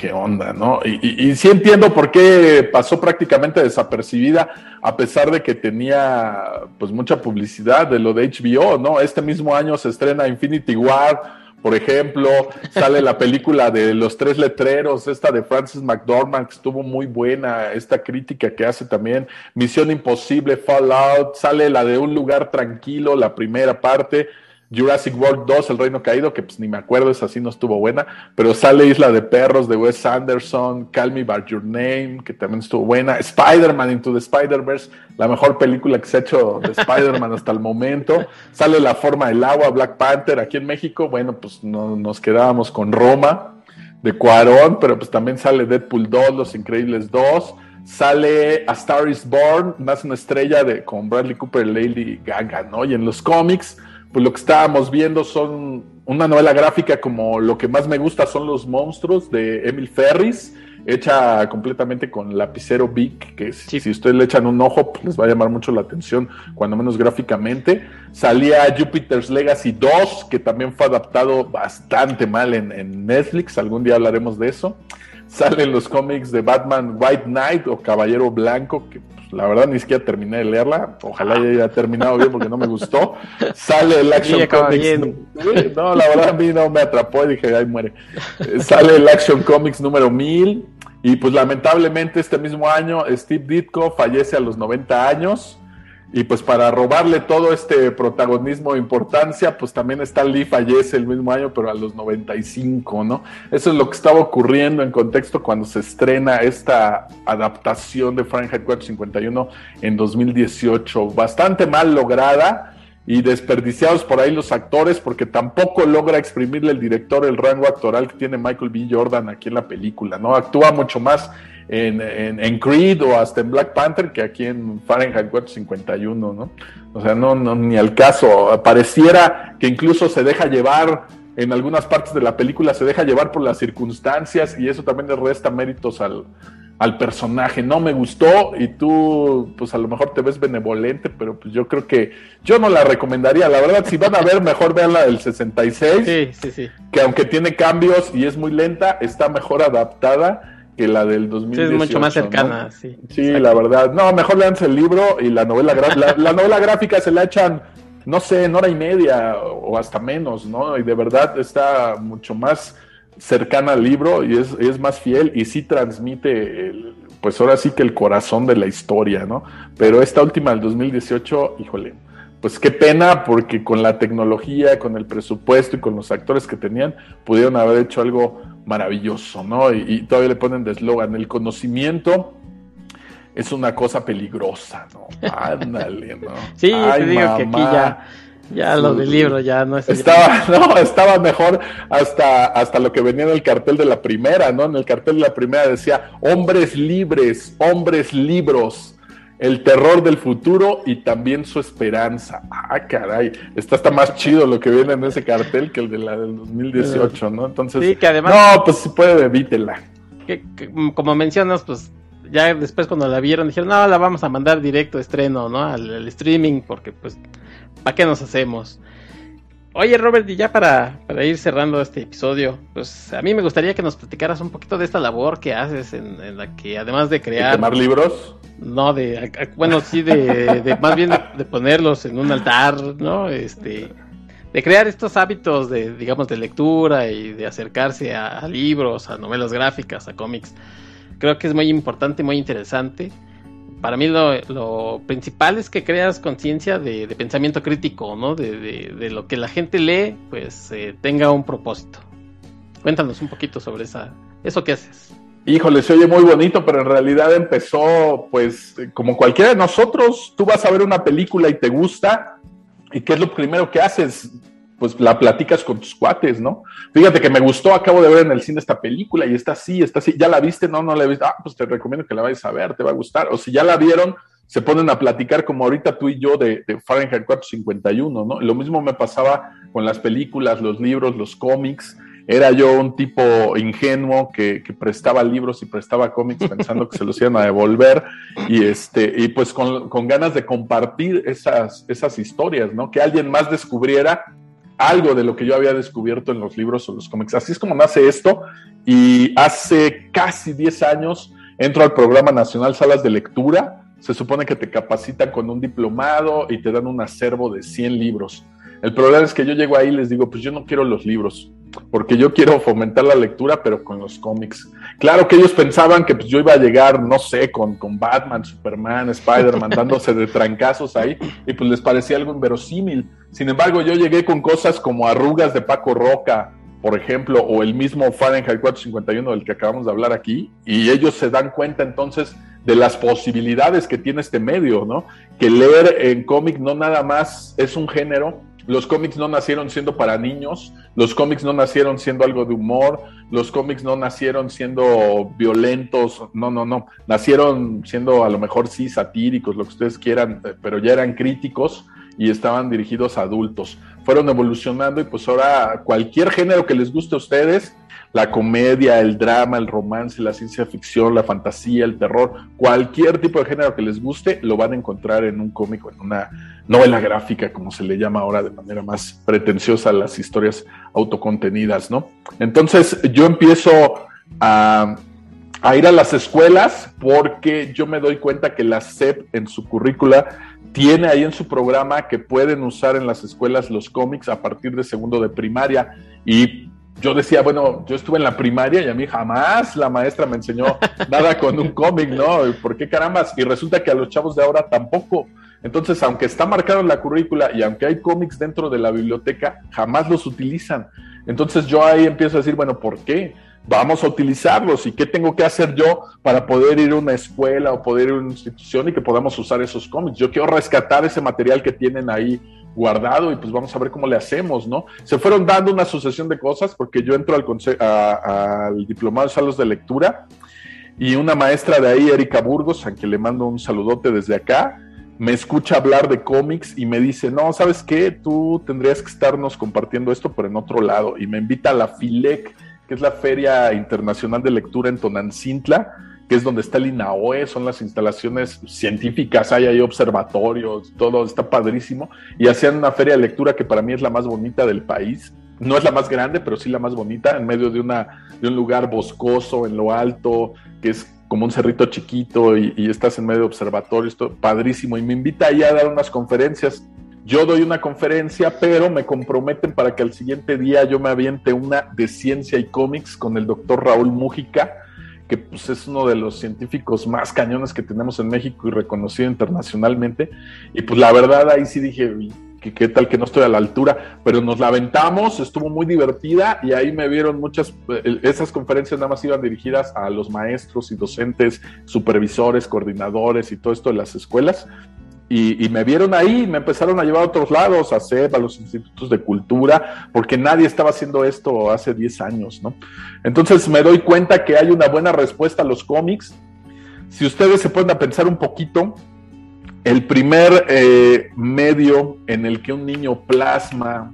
B: qué onda, ¿no? Y, sí entiendo por qué pasó prácticamente desapercibida, a pesar de que tenía pues mucha publicidad de lo de HBO, ¿no? Este mismo año se estrena Infinity War, por ejemplo, sale la película de los tres letreros, esta de Francis McDormand, que estuvo muy buena, esta crítica que hace también, Misión Imposible, Fallout, sale la de Un lugar tranquilo, la primera parte, Jurassic World 2, El Reino Caído, que pues ni me acuerdo, esa sí no estuvo buena, pero sale Isla de Perros de Wes Anderson, Call Me By Your Name, que también estuvo buena, Spider-Man Into the Spider-Verse, la mejor película que se ha hecho de Spider-Man hasta el momento, sale La Forma del Agua, Black Panther, aquí en México, bueno, pues no, nos quedábamos con Roma, de Cuarón, pero pues también sale Deadpool 2, Los Increíbles 2, sale A Star is Born, más una estrella de, con Bradley Cooper y Lady Gaga, ¿no? Y en los cómics pues lo que estábamos viendo son una novela gráfica como lo que más me gusta son los monstruos de Emil Ferris, hecha completamente con lapicero Bic, que si, ustedes le echan un ojo, pues les va a llamar mucho la atención, cuando menos gráficamente. Salía Jupiter's Legacy 2, que también fue adaptado bastante mal en, en Netflix, algún día hablaremos de eso. Salen los cómics de Batman White Knight o Caballero Blanco, que la verdad ni siquiera terminé de leerla. Ojalá ya haya terminado bien porque no me gustó. Sale el Action Comics. No, la verdad a mí no me atrapó y dije, ay, muere. Sale el Action Comics número 1000. Y pues lamentablemente este mismo año Steve Ditko fallece a los 90 años. Y pues para robarle todo este protagonismo e importancia, pues también Stan Lee fallece el mismo año, pero a los 95, ¿no? Eso es lo que estaba ocurriendo en contexto cuando se estrena esta adaptación de Fahrenheit 451 en 2018. Bastante mal lograda y desperdiciados por ahí los actores porque tampoco logra exprimirle el director el rango actoral que tiene Michael B. Jordan aquí en la película, ¿no? Actúa mucho más en, Creed o hasta en Black Panther que aquí en Fahrenheit 451, ¿no? O sea, no, no, ni al caso. Pareciera que incluso se deja llevar, en algunas partes de la película se deja llevar por las circunstancias y eso también le resta méritos al, al personaje. No me gustó y tú, pues a lo mejor te ves benevolente, pero pues yo creo que yo no la recomendaría. La verdad, si van a ver, mejor vean la del 66. Sí, sí, sí. Que aunque tiene cambios y es muy lenta, está mejor adaptada que la del 2018.
A: Sí, es mucho más cercana, sí.
B: Sí, la verdad. No, mejor leanse el libro y la novela, la, novela gráfica se la echan, no sé, en hora y media o hasta menos, ¿no? Y de verdad está mucho más cercana al libro y es, es más fiel y sí transmite, pues ahora sí que el corazón de la historia, ¿no? Pero esta última del 2018, híjole, pues qué pena porque con la tecnología, con el presupuesto y con los actores que tenían, pudieron haber hecho algo maravilloso, ¿no? Y, todavía le ponen de eslogan, el conocimiento es una cosa peligrosa, ¿no? Ándale, ¿no?
A: sí, te digo que aquí ya, ya lo del libro ya no es...
B: Estaba, no, estaba mejor hasta, hasta lo que venía en el cartel de la primera, ¿no? En el cartel de la primera decía, hombres libres, hombres libros el terror del futuro y también su esperanza. Ah, caray, está hasta más chido lo que viene en ese cartel que el de la del 2018, ¿no? Entonces, sí, que además, no, pues si puede, evítela.
A: Que, como mencionas, pues ya después cuando la vieron dijeron, no, la vamos a mandar directo estreno, ¿no? Al, streaming, porque pues, ¿para qué nos hacemos? Oye, Robert, y ya para, para, ir cerrando este episodio, pues a mí me gustaría que nos platicaras un poquito de esta labor que haces en, la que además de crear...
B: ¿De libros?
A: No, de, bueno, sí, de, más bien de, ponerlos en un altar, ¿no? Este, de crear estos hábitos de, digamos, de lectura y de acercarse a, libros, a novelas gráficas, a cómics. Creo que es muy importante, muy interesante. Para mí lo, principal es que creas conciencia de, pensamiento crítico, ¿no? De, lo que la gente lee, pues eh, tenga un propósito. Cuéntanos un poquito sobre esa, eso que haces.
B: Híjole, se oye muy bonito, pero en realidad empezó, pues, como cualquiera de nosotros, tú vas a ver una película y te gusta, ¿y qué es lo primero que haces? Pues la platicas con tus cuates, ¿no? Fíjate que me gustó, acabo de ver en el cine esta película y está así, está así, ¿ya la viste? No, no la he visto. Ah, pues te recomiendo que la vayas a ver, te va a gustar. O si ya la vieron, se ponen a platicar como ahorita tú y yo de, de Fahrenheit 451, ¿no? Lo mismo me pasaba con las películas, los libros, los cómics era yo un tipo ingenuo que, prestaba libros y prestaba cómics pensando que se los iban a devolver y este y pues con, ganas de compartir esas, esas historias, ¿no? Que alguien más descubriera algo de lo que yo había descubierto en los libros o los cómics. Así es como nace esto y hace casi 10 años entro al programa nacional Salas de Lectura. Se supone que te capacitan con un diplomado y te dan un acervo de 100 libros. El problema es que yo llego ahí y les digo, pues yo no quiero los libros, porque yo quiero fomentar la lectura, pero con los cómics. Claro que ellos pensaban que pues, yo iba a llegar, no sé, con, con Batman, Superman, Spider-Man, dándose de trancazos ahí, y pues les parecía algo inverosímil. Sin embargo, yo llegué con cosas como arrugas de Paco Roca, por ejemplo, o el mismo Fahrenheit 451 del que acabamos de hablar aquí, y ellos se dan cuenta entonces de las posibilidades que tiene este medio, ¿no? Que leer en cómic no nada más es un género, los cómics no nacieron siendo para niños, los cómics no nacieron siendo algo de humor, los cómics no nacieron siendo violentos, no, no, no, nacieron siendo a lo mejor sí satíricos, lo que ustedes quieran, eh, pero ya eran críticos y estaban dirigidos a adultos. Fueron evolucionando y pues ahora cualquier género que les guste a ustedes, la comedia, el drama, el romance, la ciencia ficción, la fantasía, el terror, cualquier tipo de género que les guste, lo van a encontrar en un cómic o en una novela gráfica, como se le llama ahora de manera más pretenciosa las historias autocontenidas, ¿no? Entonces yo empiezo a, a ir a las escuelas porque yo me doy cuenta que la SEP en su currícula tiene ahí en su programa que pueden usar en las escuelas los cómics a partir de segundo de primaria y yo decía, bueno, yo estuve en la primaria y a mí jamás la maestra me enseñó nada con un cómic, ¿no? ¿Por qué carambas? Y resulta que a los chavos de ahora tampoco. Entonces, aunque está marcado en la currícula y aunque hay cómics dentro de la biblioteca, jamás los utilizan. Entonces yo ahí empiezo a decir, bueno, ¿por qué? Vamos a utilizarlos y qué tengo que hacer yo para poder ir a una escuela o poder ir a una institución y que podamos usar esos cómics. Yo quiero rescatar ese material que tienen ahí guardado y pues vamos a ver cómo le hacemos, ¿no? Se fueron dando una sucesión de cosas porque yo entro al, al diplomado de salos de lectura y una maestra de ahí, Erika Burgos, a quien le mando un saludote desde acá, me escucha hablar de cómics y me dice, no, ¿sabes qué? Tú tendrías que estarnos compartiendo esto, pero en otro lado. Y me invita a la FILEC, que es la Feria Internacional de Lectura en Tonancintla, que es donde está el INAOE, son las instalaciones científicas, hay ahí observatorios, todo está padrísimo. Y hacían una feria de lectura que para mí es la más bonita del país. No es la más grande, pero sí la más bonita, en medio de, una, de un lugar boscoso, en lo alto, que es como un cerrito chiquito y, estás en medio de observatorio, esto padrísimo. Y me invita ahí a dar unas conferencias. Yo doy una conferencia, pero me comprometen para que al siguiente día yo me aviente una de ciencia y cómics con el doctor Raúl Mújica, que pues, es uno de los científicos más cañones que tenemos en México y reconocido internacionalmente. Y pues la verdad ahí sí dije, que qué tal que no estoy a la altura, pero nos la aventamos, estuvo muy divertida y ahí me vieron muchas, eh, esas conferencias nada más iban dirigidas a los maestros y docentes, supervisores, coordinadores y todo esto de las escuelas. Y, me vieron ahí, me empezaron a llevar a otros lados, a CEP, a los institutos de cultura, porque nadie estaba haciendo esto hace 10 años, ¿no? Entonces me doy cuenta que hay una buena respuesta a los cómics. Si ustedes se pueden a pensar un poquito, el primer eh, medio en el que un niño plasma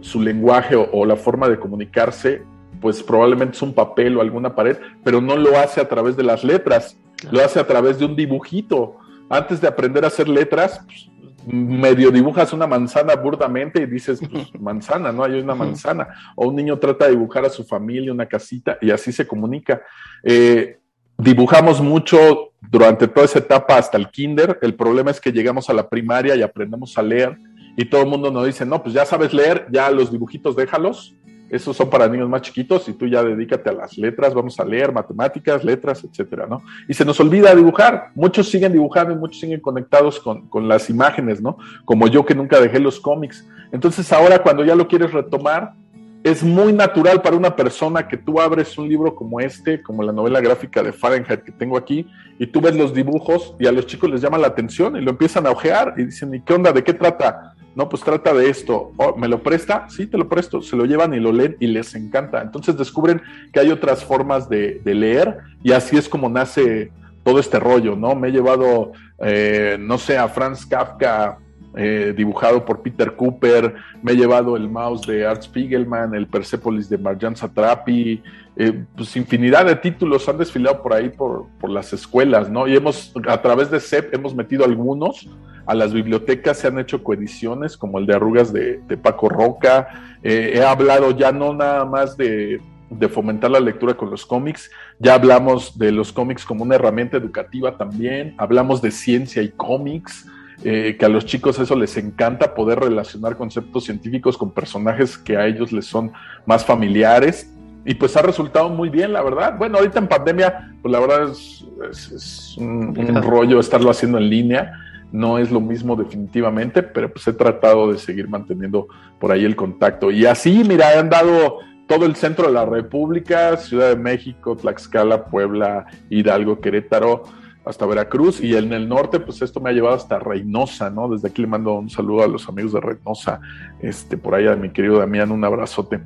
B: su lenguaje o, la forma de comunicarse, pues probablemente es un papel o alguna pared, pero no lo hace a través de las letras, lo hace a través de un dibujito. Antes de aprender a hacer letras, pues, medio dibujas una manzana burdamente y dices, pues, manzana, ¿no? Hay una manzana. O un niño trata de dibujar a su familia, una casita, y así se comunica. Eh, dibujamos mucho durante toda esa etapa hasta el kinder. El problema es que llegamos a la primaria y aprendemos a leer y todo el mundo nos dice, no, pues ya sabes leer, ya los dibujitos déjalos. Esos son para niños más chiquitos y tú ya dedícate a las letras, vamos a leer matemáticas, letras, etcétera, ¿no? Y se nos olvida dibujar. Muchos siguen dibujando y muchos siguen conectados con, con las imágenes, ¿no? Como yo que nunca dejé los cómics. Entonces ahora cuando ya lo quieres retomar, es muy natural para una persona que tú abres un libro como este, como la novela gráfica de Fahrenheit que tengo aquí, y tú ves los dibujos y a los chicos les llama la atención y lo empiezan a ojear y dicen, ¿y qué onda? ¿De qué trata? No, pues trata de esto. Oh, ¿Me lo presta? Sí, te lo presto. Se lo llevan y lo leen y les encanta. Entonces descubren que hay otras formas de, leer y así es como nace todo este rollo, ¿no? Me he llevado, eh, no sé, a Franz Kafka eh, dibujado por Peter Cooper, me he llevado el mouse de Art Spiegelman, el Persepolis de Marjan Satrapi, eh, pues infinidad de títulos han desfilado por ahí por, las escuelas, ¿no? Y hemos, a través de CEP, hemos metido algunos a las bibliotecas, se han hecho coediciones, como el de Arrugas de, Paco Roca, eh, he hablado ya no nada más de, de fomentar la lectura con los cómics. Ya hablamos de los cómics como una herramienta educativa también, hablamos de ciencia y cómics, eh, que a los chicos eso les encanta poder relacionar conceptos científicos con personajes que a ellos les son más familiares. Y pues ha resultado muy bien, la verdad. Bueno, ahorita en pandemia, pues la verdad es, un, rollo estarlo haciendo en línea. No es lo mismo definitivamente, pero pues he tratado de seguir manteniendo por ahí el contacto. Y así, mira, han dado todo el centro de la República, Ciudad de México, Tlaxcala, Puebla, Hidalgo, Querétaro, hasta Veracruz y en el norte, pues esto me ha llevado hasta Reynosa, ¿no? Desde aquí le mando un saludo a los amigos de Reynosa, este, por ahí a mi querido Damián, un abrazote.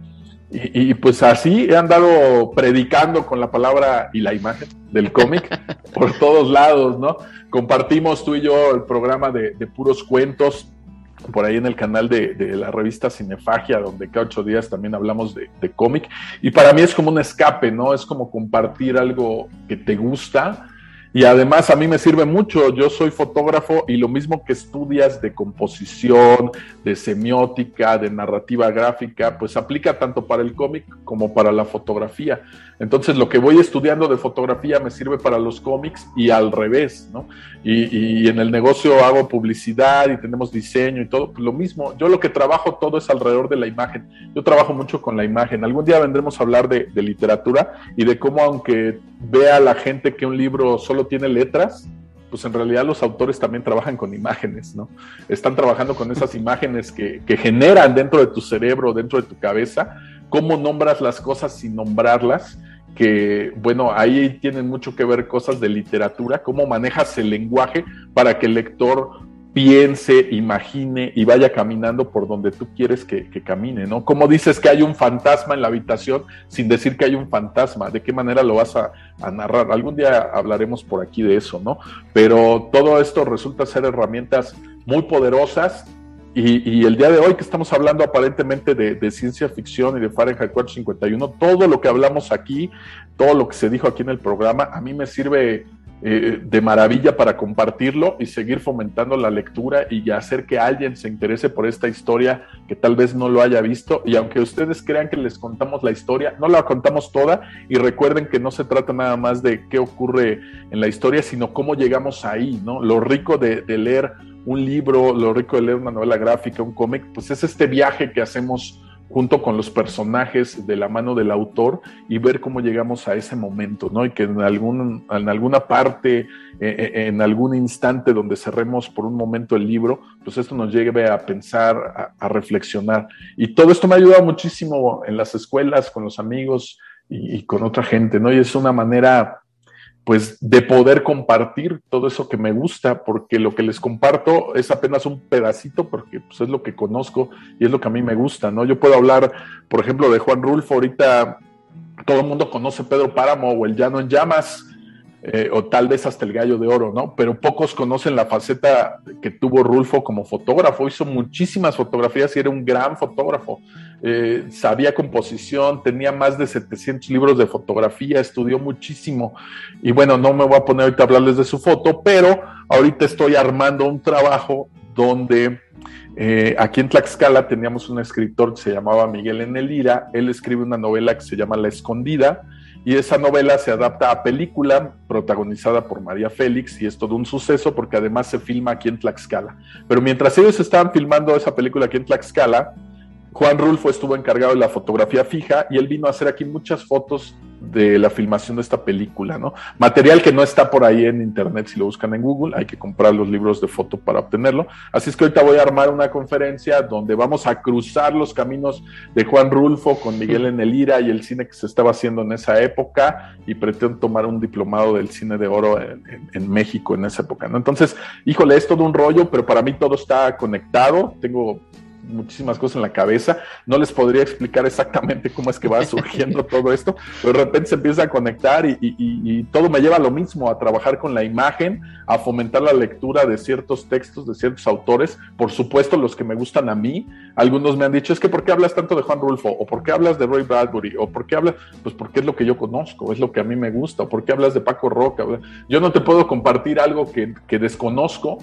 B: Y, pues así he andado predicando con la palabra y la imagen del cómic por todos lados, ¿no? Compartimos tú y yo el programa de, puros cuentos por ahí en el canal de, la revista Cinefagia, donde cada ocho días también hablamos de, de cómic. Y para mí es como un escape, ¿no? Es como compartir algo que te gusta y además a mí me sirve mucho, yo soy fotógrafo y lo mismo que estudias de composición, de semiótica, de narrativa gráfica, pues aplica tanto para el cómic como para la fotografía. Entonces lo que voy estudiando de fotografía me sirve para los cómics y al revés, ¿no? Y, en el negocio hago publicidad y tenemos diseño y todo, pues lo mismo. Yo lo que trabajo todo es alrededor de la imagen. Yo trabajo mucho con la imagen. Algún día vendremos a hablar de, de literatura y de cómo aunque vea la gente que un libro solo tiene letras, pues en realidad los autores también trabajan con imágenes, ¿no? Están trabajando con esas imágenes que, que generan dentro de tu cerebro, dentro de tu cabeza, cómo nombras las cosas sin nombrarlas que, bueno, ahí tienen mucho que ver cosas de literatura, cómo manejas el lenguaje para que el lector piense, imagine y vaya caminando por donde tú quieres que, camine, ¿no? ¿Cómo dices que hay un fantasma en la habitación sin decir que hay un fantasma? ¿De qué manera lo vas a, narrar? Algún día hablaremos por aquí de eso, ¿no? Pero todo esto resulta ser herramientas muy poderosas y, el día de hoy que estamos hablando aparentemente de, ciencia ficción y de Fahrenheit 451, todo lo que hablamos aquí, todo lo que se dijo aquí en el programa, a mí me sirve eh, de maravilla para compartirlo y seguir fomentando la lectura y hacer que alguien se interese por esta historia que tal vez no lo haya visto. Y aunque ustedes crean que les contamos la historia, no la contamos toda y recuerden que no se trata nada más de qué ocurre en la historia, sino cómo llegamos ahí, ¿no? Lo rico de, de leer un libro, lo rico de leer una novela gráfica, un cómic, pues es este viaje que hacemos junto con los personajes de la mano del autor y ver cómo llegamos a ese momento, ¿no? Y que en, algún, en alguna parte, eh, eh, en algún instante donde cerremos por un momento el libro, pues esto nos lleve a pensar, a, reflexionar. Y todo esto me ha ayudado muchísimo en las escuelas, con los amigos y, y con otra gente, ¿no? Y es una manera pues de poder compartir todo eso que me gusta, porque lo que les comparto es apenas un pedacito, porque pues, es lo que conozco y es lo que a mí me gusta, ¿no? Yo puedo hablar, por ejemplo, de Juan Rulfo, ahorita todo el mundo conoce Pedro Páramo o El Llano en Llamas, eh, o tal vez hasta el gallo de oro, ¿no? Pero pocos conocen la faceta que tuvo Rulfo como fotógrafo. Hizo muchísimas fotografías y era un gran fotógrafo. Eh, sabía composición, tenía más de 700 libros de fotografía, estudió muchísimo. Y bueno, no me voy a poner ahorita a hablarles de su foto, pero ahorita estoy armando un trabajo donde eh, aquí en Tlaxcala teníamos un escritor que se llamaba Miguel Enelira. Él escribe una novela que se llama La Escondida y esa novela se adapta a película protagonizada por María Félix y es todo un suceso porque además se filma aquí en Tlaxcala. Pero mientras ellos estaban filmando esa película aquí en Tlaxcala, Juan Rulfo estuvo encargado de la fotografía fija y él vino a hacer aquí muchas fotos de la filmación de esta película, ¿no? Material que no está por ahí en internet si lo buscan en Google, hay que comprar los libros de foto para obtenerlo. Así es que ahorita voy a armar una conferencia donde vamos a cruzar los caminos de Juan Rulfo con Miguel Enelira y el cine que se estaba haciendo en esa época y pretendo tomar un diplomado del cine de oro en, en México en esa época, ¿no? Entonces, híjole, es todo un rollo, pero para mí todo está conectado. Tengo muchísimas cosas en la cabeza. No les podría explicar exactamente cómo es que va surgiendo todo esto, pero de repente se empieza a conectar y, todo me lleva a lo mismo, a trabajar con la imagen, a fomentar la lectura de ciertos textos, de ciertos autores, por supuesto los que me gustan a mí. Algunos me han dicho, es que ¿por qué hablas tanto de Juan Rulfo? ¿O por qué hablas de Roy Bradbury? ¿O por qué hablas? Pues porque es lo que yo conozco, es lo que a mí me gusta. ¿O por qué hablas de Paco Roca? Yo no te puedo compartir algo que, que desconozco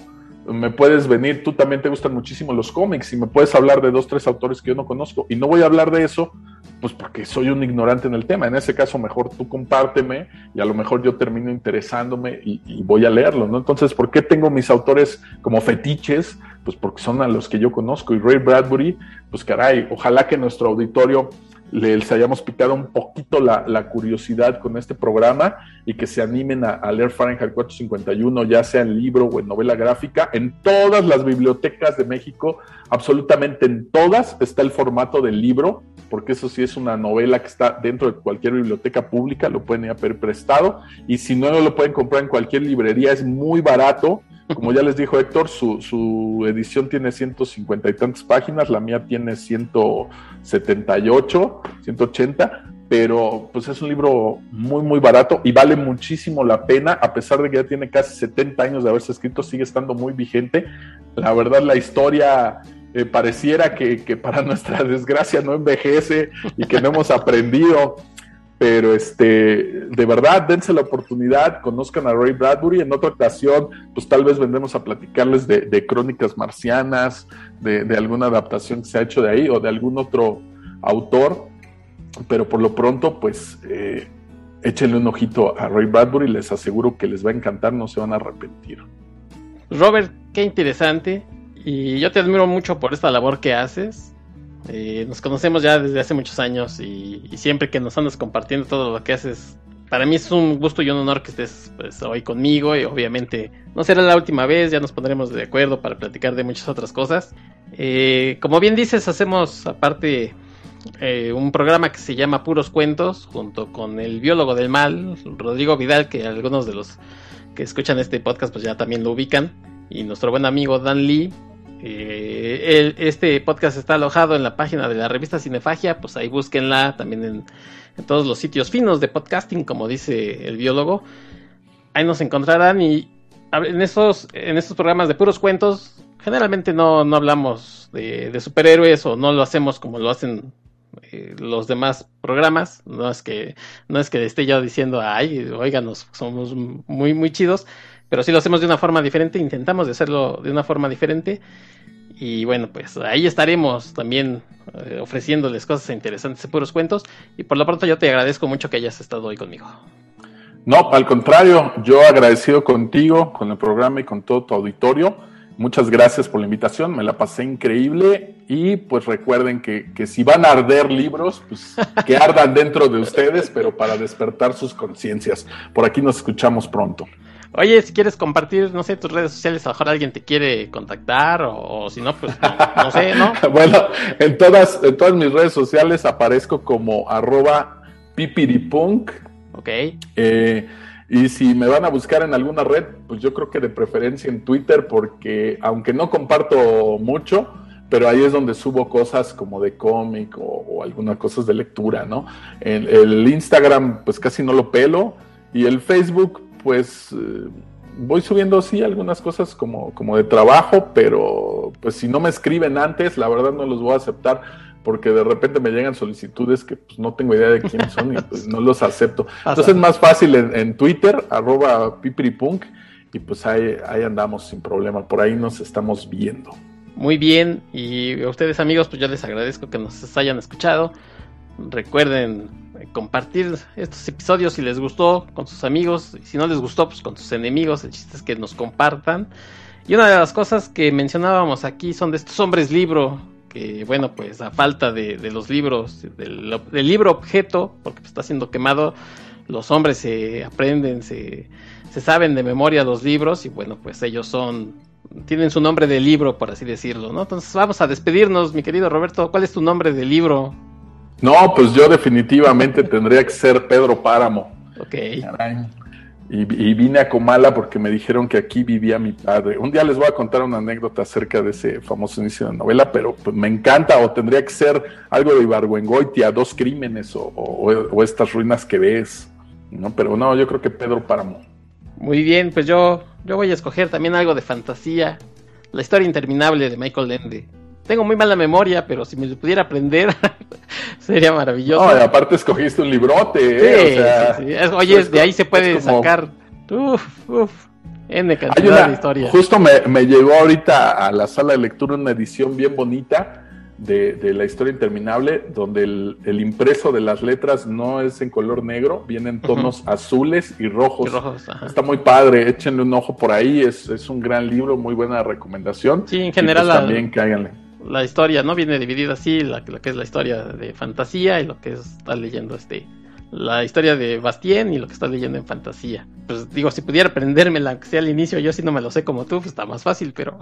B: me puedes venir, tú también te gustan muchísimo los cómics y me puedes hablar de dos, tres autores que yo no conozco. Y no voy a hablar de eso, pues porque soy un ignorante en el tema. En ese caso, mejor tú compárteme y a lo mejor yo termino interesándome y, voy a leerlo, ¿no? Entonces, ¿por qué tengo mis autores como fetiches? Pues porque son a los que yo conozco. Y Ray Bradbury, pues caray, ojalá que nuestro auditorio les hayamos picado un poquito la, curiosidad con este programa y que se animen a, leer Fahrenheit 451, ya sea en libro o en novela gráfica. En todas las bibliotecas de México, absolutamente en todas, está el formato del libro, porque eso sí es una novela que está dentro de cualquier biblioteca pública, lo pueden ir a pedir prestado. Y si no, lo pueden comprar en cualquier librería, es muy barato como ya les dijo Héctor, su, edición tiene 150 y tantas páginas, la mía tiene 178, 180, pero pues es un libro muy, muy barato y vale muchísimo la pena, a pesar de que ya tiene casi 70 años de haberse escrito, sigue estando muy vigente. La verdad, la historia eh, pareciera que, para nuestra desgracia no envejece y que no hemos aprendido pero este, de verdad, dense la oportunidad, conozcan a Ray Bradbury. En otra ocasión, pues tal vez vendremos a platicarles de, crónicas marcianas, de, alguna adaptación que se ha hecho de ahí o de algún otro autor. Pero por lo pronto, pues eh, échenle un ojito a Ray Bradbury, les aseguro que les va a encantar, no se van a arrepentir.
A: Robert, qué interesante. Y yo te admiro mucho por esta labor que haces eh, nos conocemos ya desde hace muchos años y, siempre que nos andas compartiendo todo lo que haces, para mí es un gusto y un honor que estés pues, hoy conmigo y obviamente no será la última vez, ya nos pondremos de acuerdo para platicar de muchas otras cosas. Eh, como bien dices, hacemos aparte eh, un programa que se llama Puros Cuentos junto con el biólogo del mal, Rodrigo Vidal, que algunos de los que escuchan este podcast pues ya también lo ubican, y nuestro buen amigo Dan Lee. Eh, este podcast está alojado en la página de la revista Cinefagia, pues ahí búsquenla también en todos los sitios finos de podcasting, como dice el biólogo. Ahí nos encontrarán y en estos, en estos programas de puros cuentos, generalmente no, hablamos de, superhéroes o no lo hacemos como lo hacen eh, los demás programas. No es que, no es que esté yo diciendo, ay, oiganos, somos muy, muy chidos, pero sí lo hacemos de una forma diferente, intentamos de hacerlo de una forma diferente. Y bueno, pues ahí estaremos también eh, ofreciéndoles cosas interesantes de puros cuentos. Y por lo pronto yo te agradezco mucho que hayas estado hoy conmigo.
B: No, al contrario, yo agradecido contigo, con el programa y con todo tu auditorio. Muchas gracias por la invitación, me la pasé increíble y pues recuerden que, que si van a arder libros, pues que ardan dentro de ustedes, pero para despertar sus conciencias. Por aquí nos escuchamos pronto.
A: Oye, si quieres compartir, no sé, tus redes sociales, a lo mejor alguien te quiere contactar o, si no, pues no, sé, ¿no?
B: bueno, en todas, en todas mis redes sociales aparezco como arroba pipiripunk.
A: Ok.
B: Eh, y si me van a buscar en alguna red, pues yo creo que de preferencia en Twitter, porque aunque no comparto mucho, pero ahí es donde subo cosas como de cómic o, algunas cosas de lectura, ¿no? El, el Instagram, pues casi no lo pelo. Y el Facebook, pues eh, voy subiendo sí algunas cosas como, como de trabajo, pero pues si no me escriben antes, la verdad no los voy a aceptar porque de repente me llegan solicitudes que pues, no tengo idea de quiénes son y pues no los acepto. Entonces es más fácil en, Twitter, arroba pipripunk, y pues ahí, ahí andamos sin problema, por ahí nos estamos viendo.
A: Muy bien, y a ustedes amigos, pues yo les agradezco que nos hayan escuchado. Recuerden compartir estos episodios si les gustó con sus amigos. Y si no les gustó pues con sus enemigos. El chiste es que nos compartan. Y una de las cosas que mencionábamos aquí son de estos hombres libro que bueno pues a falta de, los libros del, libro objeto porque pues, está siendo quemado los hombres se aprenden se, se saben de memoria los libros y bueno pues ellos son tienen su nombre de libro por así decirlo no entonces vamos a despedirnos mi querido Roberto cuál es tu nombre de libro
B: no, pues yo definitivamente tendría que ser Pedro Páramo.
A: Ok.
B: Y, vine a Comala porque me dijeron que aquí vivía mi padre. Un día les voy a contar una anécdota acerca de ese famoso inicio de novela, pero pues, me encanta, o tendría que ser algo de Ibargüengoitia, dos crímenes, o, estas ruinas que ves. ¿no? Pero no, yo creo que Pedro Páramo.
A: Muy bien, pues yo, yo voy a escoger también algo de fantasía. La historia interminable de Michael Ende. Tengo muy mala memoria, pero si me lo pudiera aprender, sería maravilloso.
B: No, y aparte escogiste un librote.
A: ¿eh? sí, sí, Oye, de ahí se puede sacar. Uf, uf. N cantidad de historia.
B: Justo me, me, llegó ahorita a la sala de lectura una edición bien bonita de, de la historia interminable, donde el, el, impreso de las letras no es en color negro, vienen tonos azules y rojos. Está muy padre, échenle un ojo por ahí, es, es un gran libro, muy buena recomendación.
A: Sí, en general.
B: Pues también cáiganle
A: la historia, ¿no? Viene dividida así, la, que es la historia de fantasía y lo que es estar leyendo este la historia de Bastien y lo que está leyendo en fantasía. Pues digo, si pudiera aprenderme aunque sea al inicio, yo si no me lo sé como tú, pues está más fácil, pero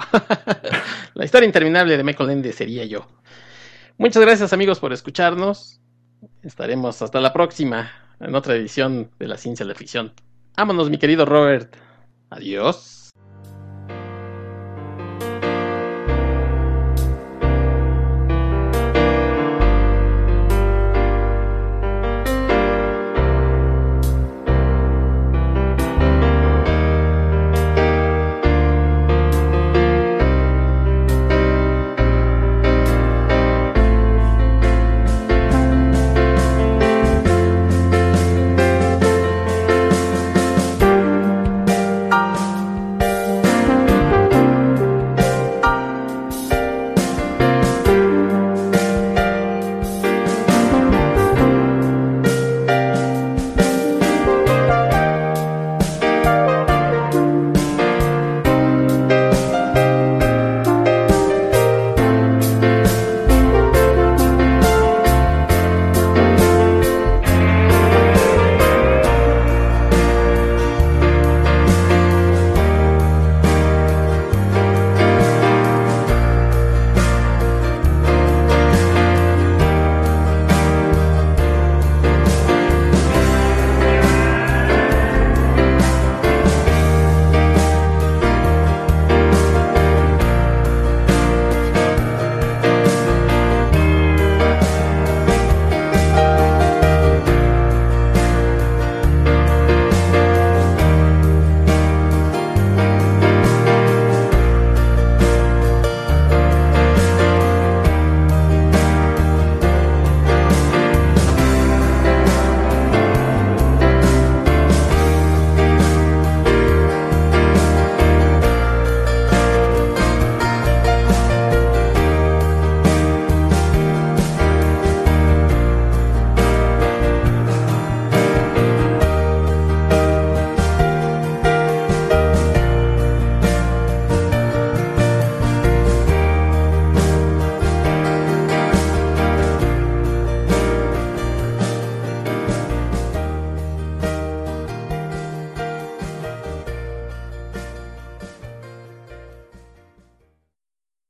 A: la historia interminable de Michael Ende sería yo. Muchas gracias amigos por escucharnos. Estaremos hasta la próxima en otra edición de la ciencia de la ficción. Vámonos, mi querido Robert. Adiós.